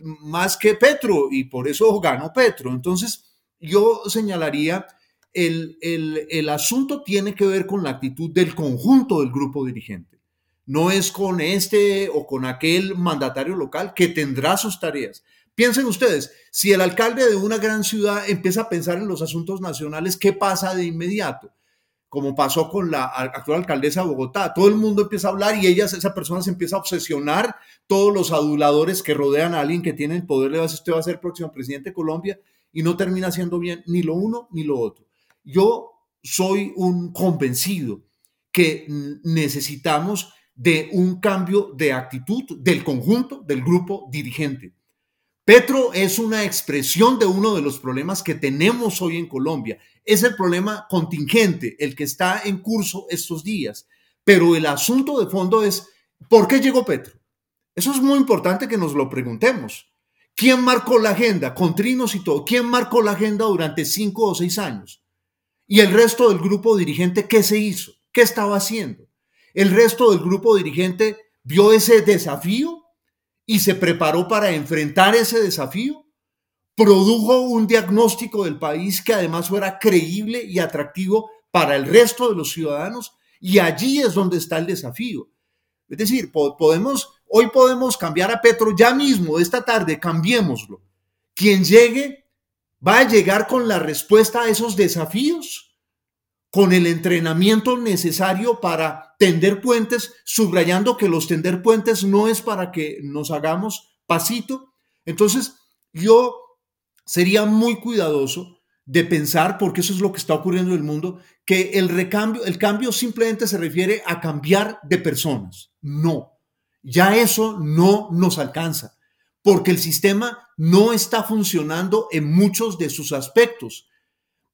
más que Petro y por eso ganó Petro. Entonces, yo señalaría, el, el, asunto tiene que ver con la actitud del conjunto del grupo dirigente. No es con este o con aquel mandatario local que tendrá sus tareas. Piensen ustedes, si el alcalde de una gran ciudad empieza a pensar en los asuntos nacionales, ¿qué pasa de inmediato? Como pasó con la actual alcaldesa de Bogotá. Todo el mundo empieza a hablar y ella, esa persona se empieza a obsesionar, todos los aduladores que rodean a alguien que tiene el poder le va a decir, usted va a ser próximo presidente de Colombia y no termina siendo bien ni lo uno ni lo otro. Yo soy un convencido que necesitamos de un cambio de actitud del conjunto del grupo dirigente. Petro es una expresión de uno de los problemas que tenemos hoy en Colombia. Es el problema contingente, el que está en curso estos días. Pero el asunto de fondo es, ¿por qué llegó Petro? Eso es muy importante que nos lo preguntemos. ¿Quién marcó la agenda? Con trinos y todo. ¿Quién marcó la agenda durante cinco o seis años? ¿Y el resto del grupo dirigente qué se hizo? ¿Qué estaba haciendo? ¿El resto del grupo dirigente vio ese desafío y se preparó para enfrentar ese desafío, produjo un diagnóstico del país que además fuera creíble y atractivo para el resto de los ciudadanos y allí es donde está el desafío. Es decir, podemos, hoy podemos cambiar a Petro ya mismo, esta tarde, cambiémoslo. Quien llegue va a llegar con la respuesta a esos desafíos con el entrenamiento necesario para tender puentes, subrayando que los tender puentes no es para que nos hagamos pasito. Entonces, yo sería muy cuidadoso de pensar, porque eso es lo que está ocurriendo en el mundo, que el recambio, el cambio simplemente se refiere a cambiar de personas. No, ya eso no nos alcanza, porque el sistema no está funcionando en muchos de sus aspectos,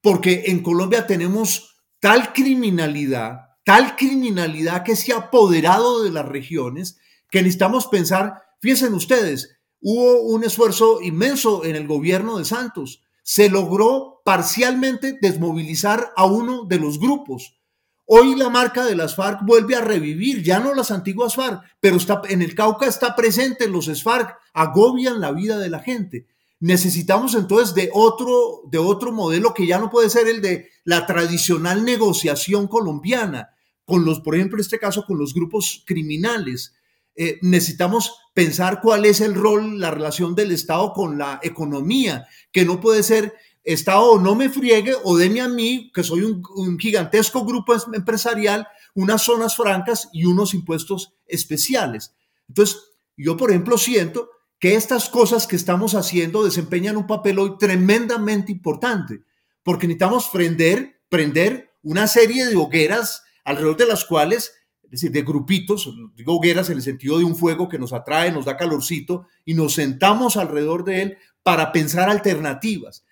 porque en Colombia tenemos tal criminalidad, tal criminalidad que se ha apoderado de las regiones, que necesitamos pensar, fíjense ustedes, hubo un esfuerzo inmenso en el gobierno de Santos, se logró parcialmente desmovilizar a uno de los grupos. Hoy la marca de las FARC vuelve a revivir, ya no las antiguas FARC, pero está, en el Cauca está presente los FARC, agobian la vida de la gente. Necesitamos entonces de otro, de otro modelo que ya no puede ser el de la tradicional negociación colombiana, con los, por ejemplo, en este caso, con los grupos criminales. Eh, necesitamos pensar cuál es el rol, la relación del Estado con la economía, que no puede ser Estado no me friegue o deme a mí, que soy un, un gigantesco grupo em-, empresarial, unas zonas francas y unos impuestos especiales. Entonces, yo, por ejemplo, siento que estas cosas que estamos haciendo desempeñan un papel hoy tremendamente importante, porque necesitamos prender, prender una serie de hogueras alrededor de las cuales, es decir, de grupitos, digo hogueras en el sentido de un fuego que nos atrae, nos da calorcito, y nos sentamos alrededor de él para pensar alternativas.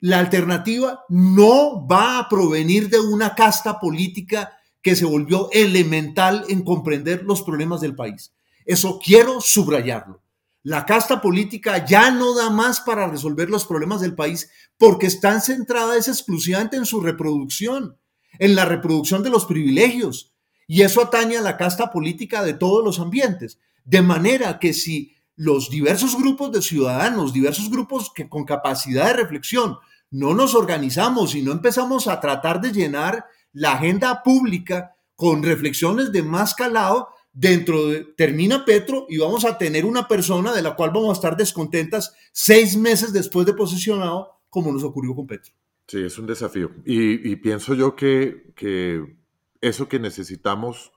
La alternativa no va a provenir de una casta política que se volvió elemental en comprender los problemas del país. Eso quiero subrayarlo. La casta política ya no da más para resolver los problemas del país porque están centradas exclusivamente en su reproducción, en la reproducción de los privilegios. Y eso atañe a la casta política de todos los ambientes. De manera que si los diversos grupos de ciudadanos, diversos grupos que con capacidad de reflexión, no nos organizamos y no empezamos a tratar de llenar la agenda pública con reflexiones de más calado, dentro de, termina Petro y vamos a tener una persona de la cual vamos a estar descontentas seis meses después de posicionado, como nos ocurrió con Petro. Sí, es un desafío. Y, pienso yo que, que, eso que necesitamos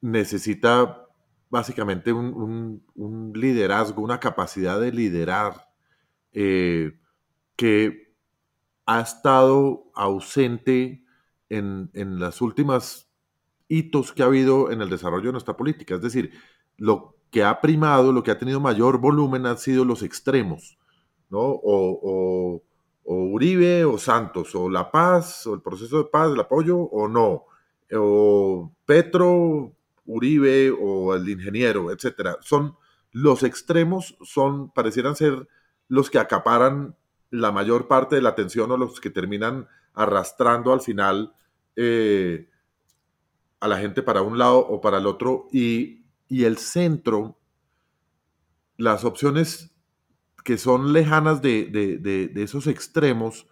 necesita básicamente un, un, liderazgo, una capacidad de liderar eh, que ha estado ausente en, en las últimas hitos que ha habido en el desarrollo de nuestra política. Es decir, lo que ha primado, lo que ha tenido mayor volumen han sido los extremos, ¿no? O, Uribe o Santos, o la paz, o el proceso de paz, el apoyo, o no, o Petro, Uribe, o el ingeniero, etcétera. Son los extremos, son, parecieran ser los que acaparan la mayor parte de la atención o los que terminan arrastrando al final eh, a la gente para un lado o para el otro y, el centro, las opciones que son lejanas de, esos extremos,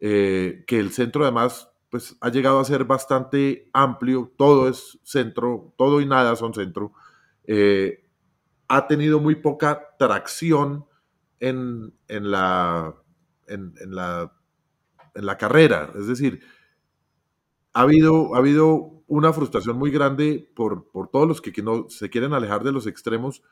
eh, que el centro además pues, ha llegado a ser bastante amplio, todo es centro, todo y nada son centro, eh, ha tenido muy poca tracción en, la, en, la, en la carrera, es decir, ha habido, ha habido una frustración muy grande por, por todos los que, no, se quieren alejar de los extremos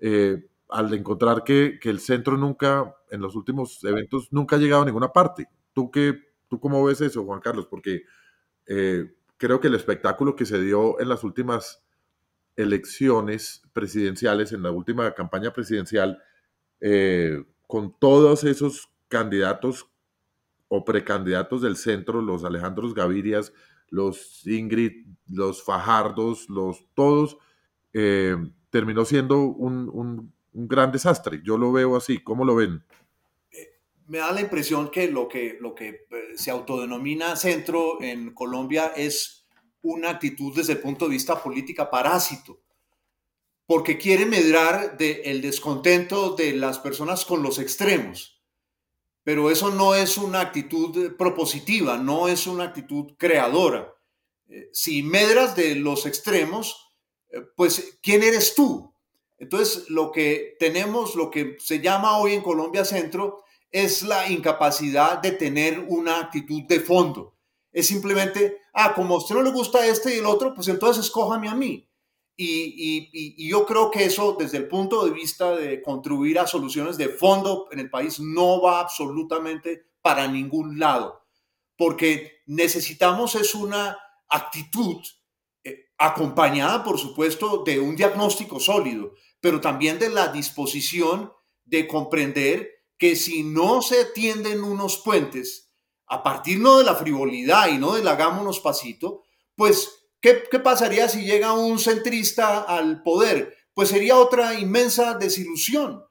eh, al encontrar que, que, el centro nunca, en los últimos eventos, nunca ha llegado a ninguna parte. ¿Tú, qué, tú cómo ves eso, Juan Carlos? Porque eh, creo que el espectáculo que se dio en las últimas elecciones presidenciales, en la última campaña presidencial, eh, con todos esos candidatos o precandidatos del centro, los Alejandros Gavirias, los Ingrid, los Fajardos, los todos, eh, terminó siendo un, gran desastre. Yo lo veo así. ¿Cómo lo ven? Me da la impresión que lo que, lo que eh, se autodenomina centro en Colombia es una actitud desde el punto de vista política parásito, porque quiere medrar el descontento de las personas con los extremos pero eso no es una actitud propositiva, no es una actitud creadora. Eh, si medras de los extremos, eh, pues ¿quién eres tú? Entonces, lo que tenemos, lo que se llama hoy en Colombia Centro, es la incapacidad de tener una actitud de fondo. Es simplemente, ah, como a usted no le gusta este y el otro, pues entonces escójame a mí. Y, yo creo que eso, desde el punto de vista de contribuir a soluciones de fondo en el país, no va absolutamente para ningún lado, porque necesitamos es una actitud eh, acompañada, por supuesto, de un diagnóstico sólido, pero también de la disposición de comprender que si no se tienden unos puentes, a partir no de la frivolidad y no del hagámonos pasito, pues ¿Qué, pasaría si llega un centrista al poder? Pues sería otra inmensa desilusión.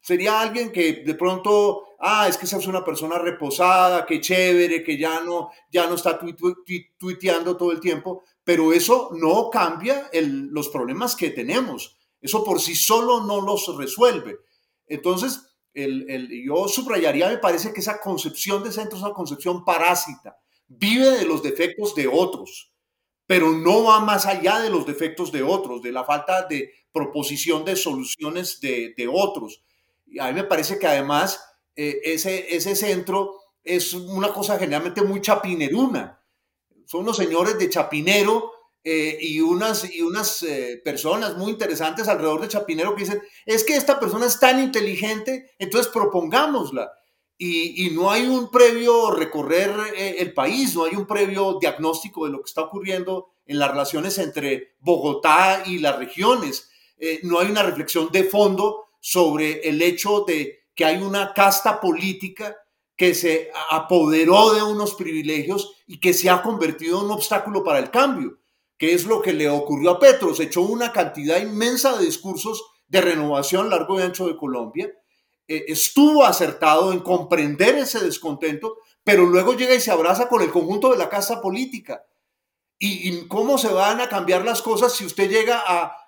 Sería alguien que de pronto, ah, es que esa es una persona reposada, que chévere, que ya no, ya no está tuiteando todo el tiempo, pero eso no cambia los problemas que tenemos. Eso por sí solo no los resuelve. Entonces, yo subrayaría, me parece que esa concepción de centro es una concepción parásita, vive de los defectos de otros pero no va más allá de los defectos de otros, de la falta de proposición de soluciones de, otros. Y a mí me parece que además eh, ese, ese centro es una cosa generalmente muy chapineruna. Son unos señores de Chapinero eh, y unas, y unas eh, personas muy interesantes alrededor de Chapinero que dicen, es que esta persona es tan inteligente, entonces propongámosla. Y, no hay un previo recorrer eh, el país, no hay un previo diagnóstico de lo que está ocurriendo en las relaciones entre Bogotá y las regiones. no hay una reflexión de fondo sobre el hecho de que hay una casta política que se apoderó de unos privilegios y que se ha convertido en un obstáculo para el cambio, que es lo que le ocurrió a Petro. Se echó una cantidad inmensa de discursos de renovación largo y ancho de Colombia, eh, estuvo acertado en comprender ese descontento, pero luego llega y se abraza con el conjunto de la casa política. ¿Y, cómo se van a cambiar las cosas si usted llega a,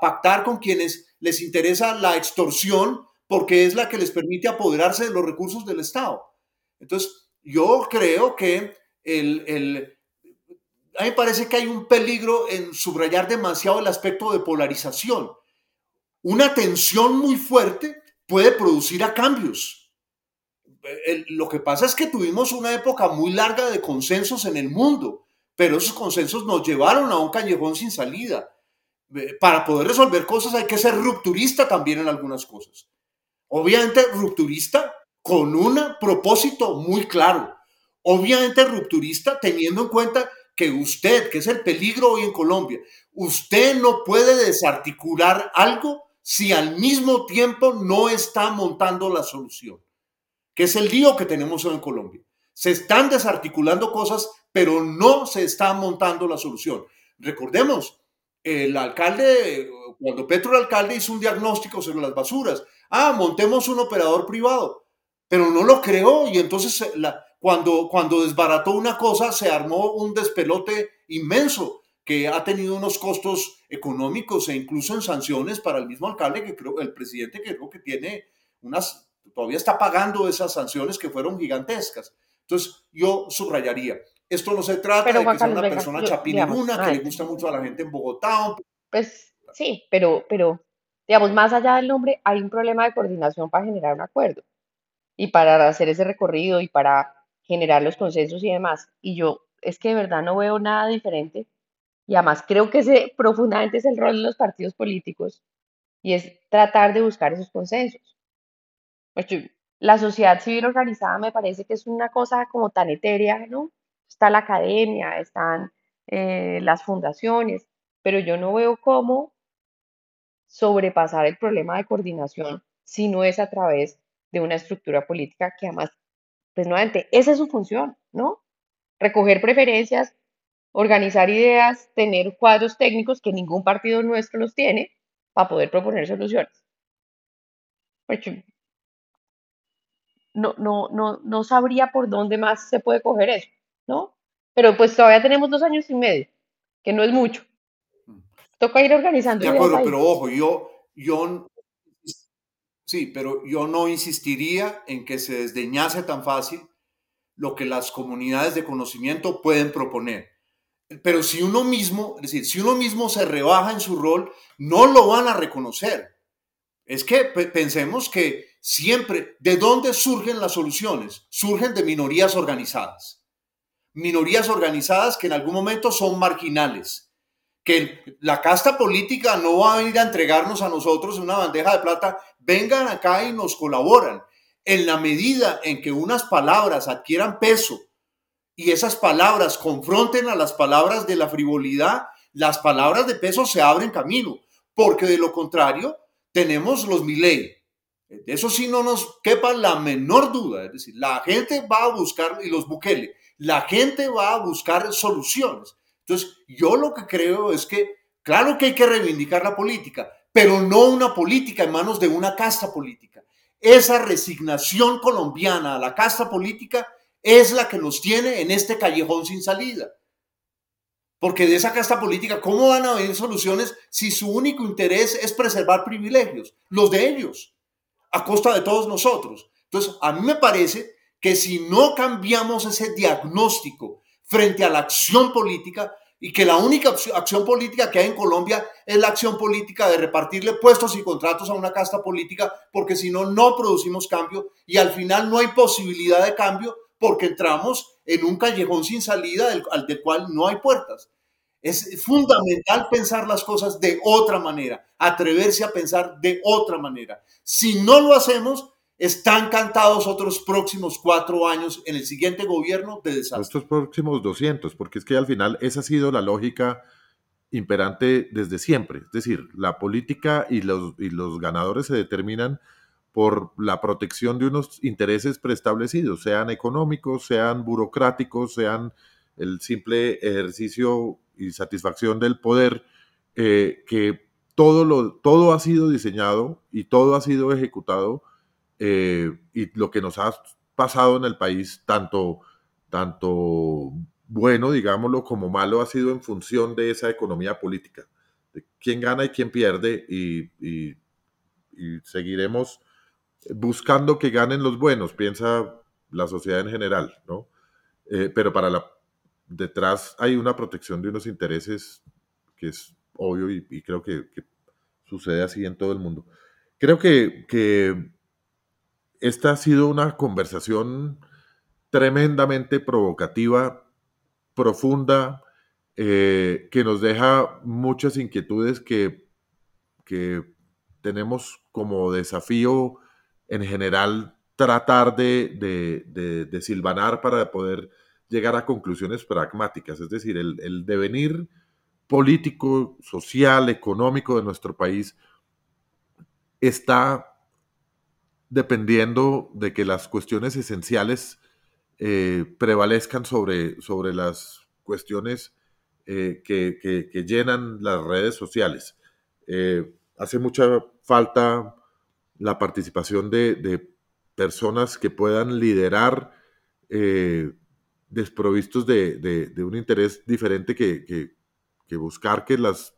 pactar con quienes les interesa la extorsión porque es la que les permite apoderarse de los recursos del Estado. Entonces, yo creo que el, a mí me parece que hay un peligro en subrayar demasiado el aspecto de polarización. Una tensión muy fuerte puede producir a cambios. lo que pasa es que tuvimos una época muy larga de consensos en el mundo, pero esos consensos nos llevaron a un callejón sin salida. Para poder resolver cosas hay que ser rupturista también en algunas cosas obviamente rupturista con un propósito muy claro, obviamente rupturista teniendo en cuenta que usted, que es el peligro hoy en Colombia, usted no puede desarticular algo si al mismo tiempo no está montando la solución, que es el lío que tenemos en Colombia. Se están desarticulando cosas, pero no se está montando la solución. Recordemos, el alcalde, cuando Petro el alcalde hizo un diagnóstico sobre las basuras, ah, montemos un operador privado, pero no lo creó y entonces eh, cuando, cuando desbarató una cosa se armó un despelote inmenso que ha tenido unos costos económicos e incluso en sanciones para el mismo alcalde, que creo, el presidente que creo que tiene unas, todavía está pagando esas sanciones que fueron gigantescas. Entonces yo subrayaría, esto no se trata de que sea una persona chapinuna, que le gusta mucho a la gente en Bogotá. Pues sí, pero, pero Digamos, más allá del nombre, hay un problema de coordinación para generar un acuerdo y para hacer ese recorrido y para generar los consensos y demás. Y yo es que de verdad no veo nada diferente y además creo que ese profundamente es el rol de los partidos políticos y es tratar de buscar esos consensos. Pues la sociedad civil organizada me parece que es una cosa como tan etérea, ¿no? Está la academia, están eh, las fundaciones, pero yo no veo cómo sobrepasar el problema de coordinación si no es a través de una estructura política que además, pues nuevamente, esa es su función, ¿no? Recoger preferencias, organizar ideas, tener cuadros técnicos que ningún partido nuestro los tiene para poder proponer soluciones. No, no, no, no sabría por dónde más se puede coger eso, ¿no? Pero pues todavía tenemos dos años y medio, que no es mucho. Toca ir organizando. De acuerdo, pero ojo, yo, yo, sí, pero yo no insistiría en que se desdeñase tan fácil lo que las comunidades de conocimiento pueden proponer. Pero si uno mismo, decir, si uno mismo se rebaja en su rol, no lo van a reconocer. Es que pensemos que siempre, ¿de dónde surgen las soluciones? Surgen de minorías organizadas. Minorías organizadas que en algún momento son marginales que la casta política no va a venir a entregarnos a nosotros una bandeja de plata, vengan acá y nos colaboran. En la medida en que unas palabras adquieran peso y esas palabras confronten a las palabras de la frivolidad, las palabras de peso se abren camino, porque de lo contrario tenemos los. De eso sí no nos quepa la menor duda, es decir, la gente va a buscar, y los Bukele, la gente va a buscar soluciones entonces, yo lo que creo es que, claro que hay que reivindicar la política, pero no una política en manos de una casta política. Esa resignación colombiana a la casta política es la que nos tiene en este callejón sin salida. Porque de esa casta política, ¿cómo van a venir soluciones si su único interés es preservar privilegios, los de ellos, a costa de todos nosotros? Entonces, a mí me parece que si no cambiamos ese diagnóstico frente a la acción política, y que la única acción política que hay en Colombia es la acción política de repartirle puestos y contratos a una casta política, porque si no, no producimos cambio y al final no hay posibilidad de cambio porque entramos en un callejón sin salida del, del cual no hay puertas. Es fundamental pensar las cosas de otra manera, atreverse a pensar de otra manera. Si no lo hacemos, están cantados otros próximos cuatro años en el siguiente gobierno de desastre. Estos próximos 200, porque es que al final esa ha sido la lógica imperante desde siempre. Es decir, la política y los, y los ganadores se determinan por la protección de unos intereses preestablecidos, sean económicos, sean burocráticos, sean el simple ejercicio y satisfacción del poder, eh, que todo, lo, todo ha sido diseñado y todo ha sido ejecutado eh, y lo que nos ha pasado en el país, tanto, tanto bueno, digámoslo, como malo, ha sido en función de esa economía política, de quién gana y quién pierde, y, seguiremos buscando que ganen los buenos, piensa la sociedad en general, ¿no? Eh, pero para la detrás hay una protección de unos intereses que es obvio y, creo que, sucede así en todo el mundo. Creo que, que esta ha sido una conversación tremendamente provocativa, profunda, eh, que nos deja muchas inquietudes que, que, tenemos como desafío en general tratar de, de, silvanar para poder llegar a conclusiones pragmáticas. Es decir, el, el devenir político, social, económico de nuestro país está dependiendo de que las cuestiones esenciales eh, prevalezcan sobre, sobre las cuestiones eh, que, llenan las redes sociales. Eh, hace mucha falta la participación de, personas que puedan liderar desprovistos de, un interés diferente que, buscar que las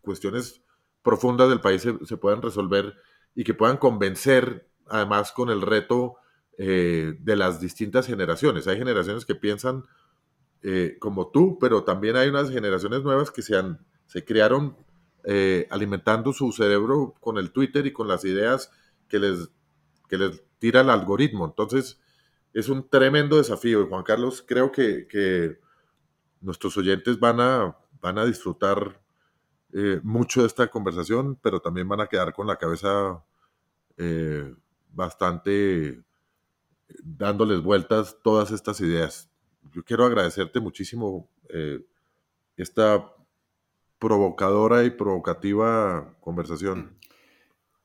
cuestiones profundas del país se puedan resolver y que puedan convencer además con el reto eh, de las distintas generaciones. Hay generaciones que piensan eh, como tú, pero también hay unas generaciones nuevas que se, han, se crearon eh, alimentando su cerebro con el Twitter y con las ideas que les, que les tira el algoritmo. Entonces, es un tremendo desafío. Y Juan Carlos, creo que, nuestros oyentes van a, van a disfrutar mucho de esta conversación, pero también van a quedar con la cabeza bastante eh, dándoles vueltas todas estas ideas. Yo quiero agradecerte muchísimo eh, esta provocadora y provocativa conversación.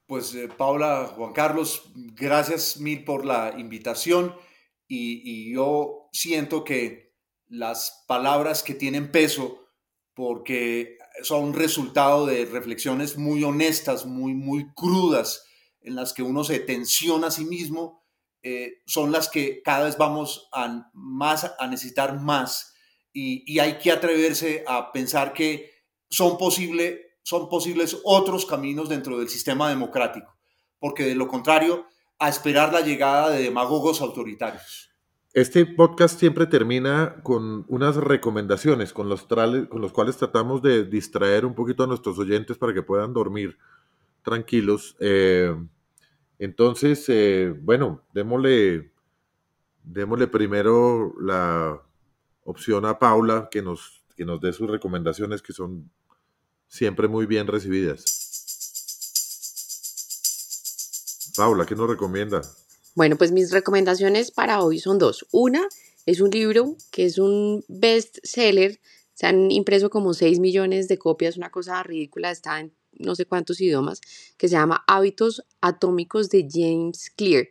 Pues eh, Paula, Juan Carlos, gracias mil por la invitación y, y, yo siento que las palabras que tienen peso, porque son resultado de reflexiones muy honestas, muy, muy crudas, en las que uno se tensiona a sí mismo, eh, son las que cada vez vamos a, más, a necesitar más y, hay que atreverse a pensar que son, posible, son posibles otros caminos dentro del sistema democrático, porque de lo contrario, a esperar la llegada de demagogos autoritarios. Este podcast siempre termina con unas recomendaciones con los, con los cuales tratamos de distraer un poquito a nuestros oyentes para que puedan dormir tranquilos. Eh, entonces, eh, bueno, démosle, démosle primero la opción a Paula que nos, que nos dé sus recomendaciones que son siempre muy bien recibidas. Paula, ¿qué nos recomienda? Bueno, pues mis recomendaciones para hoy son dos. Una es un libro que es un best seller. Se han impreso como 6 millones de copias, una cosa ridícula. Está en no sé cuántos idiomas, que se llama Hábitos Atómicos de James Clear.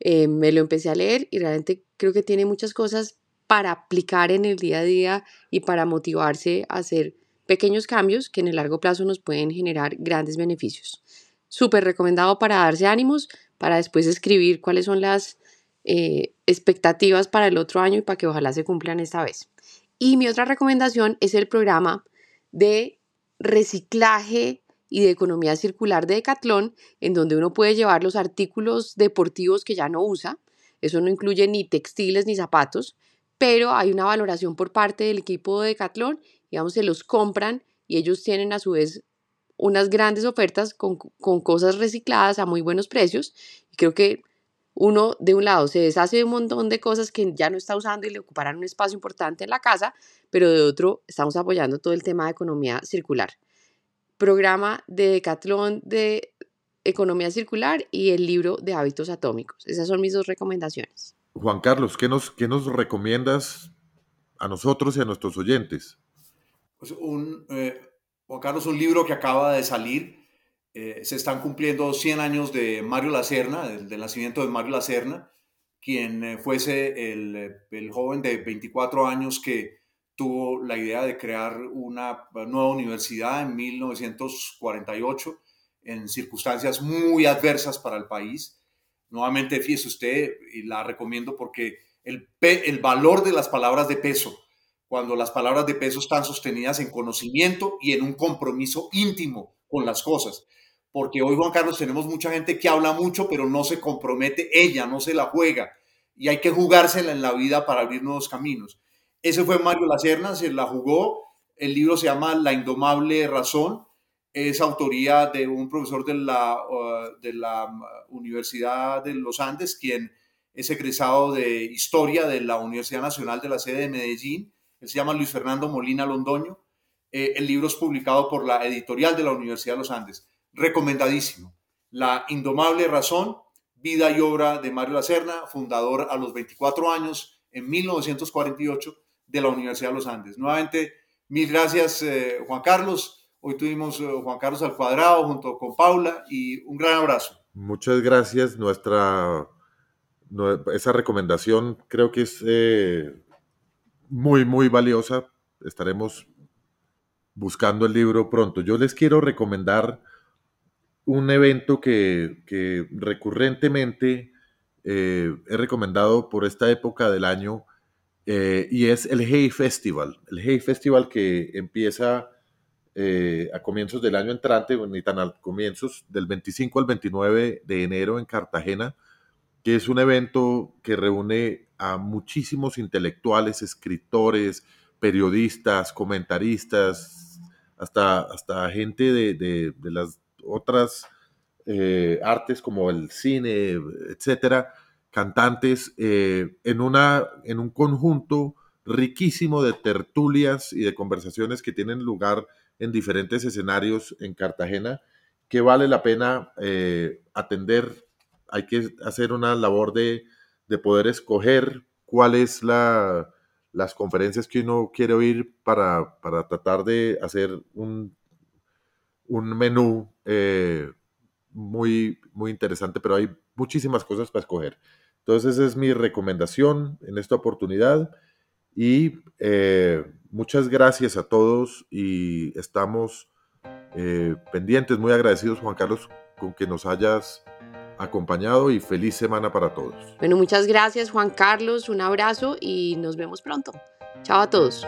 Eh, me lo empecé a leer y realmente creo que tiene muchas cosas para aplicar en el día a día y para motivarse a hacer pequeños cambios que en el largo plazo nos pueden generar grandes beneficios. Súper recomendado para darse ánimos, para después escribir cuáles son las eh, expectativas para el otro año y para que ojalá se cumplan esta vez. Y mi otra recomendación es el programa de reciclaje y de economía circular de Decathlon, en donde uno puede llevar los artículos deportivos que ya no usa. Eso no incluye ni textiles ni zapatos, pero hay una valoración por parte del equipo de Decathlon, digamos, se los compran y ellos tienen a su vez unas grandes ofertas con, con cosas recicladas a muy buenos precios. Y creo que uno, de un lado, se deshace de un montón de cosas que ya no está usando y le ocuparán un espacio importante en la casa, pero de otro, estamos apoyando todo el tema de economía circular. Programa de Decathlon de economía circular y el libro de hábitos atómicos. Esas son mis dos recomendaciones. Juan Carlos, ¿qué nos, qué nos recomiendas a nosotros y a nuestros oyentes? Pues un, eh, Juan Carlos, un libro que acaba de salir. Eh, se están cumpliendo 100 años de Mario Lacerna, del, nacimiento de Mario Lacerna, quien eh, fuese el, el, joven de 24 años que tuvo la idea de crear una nueva universidad en 1948 en circunstancias muy adversas para el país. Nuevamente, fíjese usted, y la recomiendo porque el, el valor de las palabras de peso, cuando las palabras de peso están sostenidas en conocimiento y en un compromiso íntimo con las cosas. Porque hoy, Juan Carlos, tenemos mucha gente que habla mucho, pero no se compromete ella, no se la juega. Y hay que jugársela en la vida para abrir nuevos caminos. Ese fue Mario Lacerna, se la jugó. El libro se llama La Indomable Razón. Es autoría de un profesor de la, uh, de la uh, Universidad de los Andes, quien es egresado de Historia de la Universidad Nacional de la sede de Medellín él se llama Luis Fernando Molina Londoño. Eh, el libro es publicado por la editorial de la Universidad de los Andes. Recomendadísimo. La indomable razón, vida y obra de Mario Lacerna, fundador a los 24 años, en 1948, de la Universidad de los Andes. Nuevamente, mil gracias, eh, Juan Carlos. Hoy tuvimos eh, Juan Carlos al cuadrado junto con Paula y un gran abrazo. Muchas gracias. Nuestra, esa recomendación creo que es muy, muy valiosa. Estaremos buscando el libro pronto. Yo les quiero recomendar un evento que, recurrentemente eh, he recomendado por esta época del año eh, y es el Hey Festival. El Hey Festival que empieza eh, a comienzos del año entrante, ni tan al comienzos, del 25 al 29 de enero en Cartagena, que es un evento que reúne a muchísimos intelectuales, escritores, periodistas, comentaristas, hasta, hasta gente de, las otras eh, artes como el cine, etcétera, cantantes, eh, en, una, en un conjunto riquísimo de tertulias y de conversaciones que tienen lugar en diferentes escenarios en Cartagena, que vale la pena eh, atender. Hay que hacer una labor de de poder escoger cuáles la, las conferencias que uno quiere oír para, tratar de hacer un, un menú eh, muy, muy interesante, pero hay muchísimas cosas para escoger. Entonces esa es mi recomendación en esta oportunidad y eh, muchas gracias a todos y estamos eh, pendientes, muy agradecidos Juan Carlos con que nos hayas acompañado y feliz semana para todos. Bueno, muchas gracias Juan Carlos, un abrazo y nos vemos pronto. Chao a todos.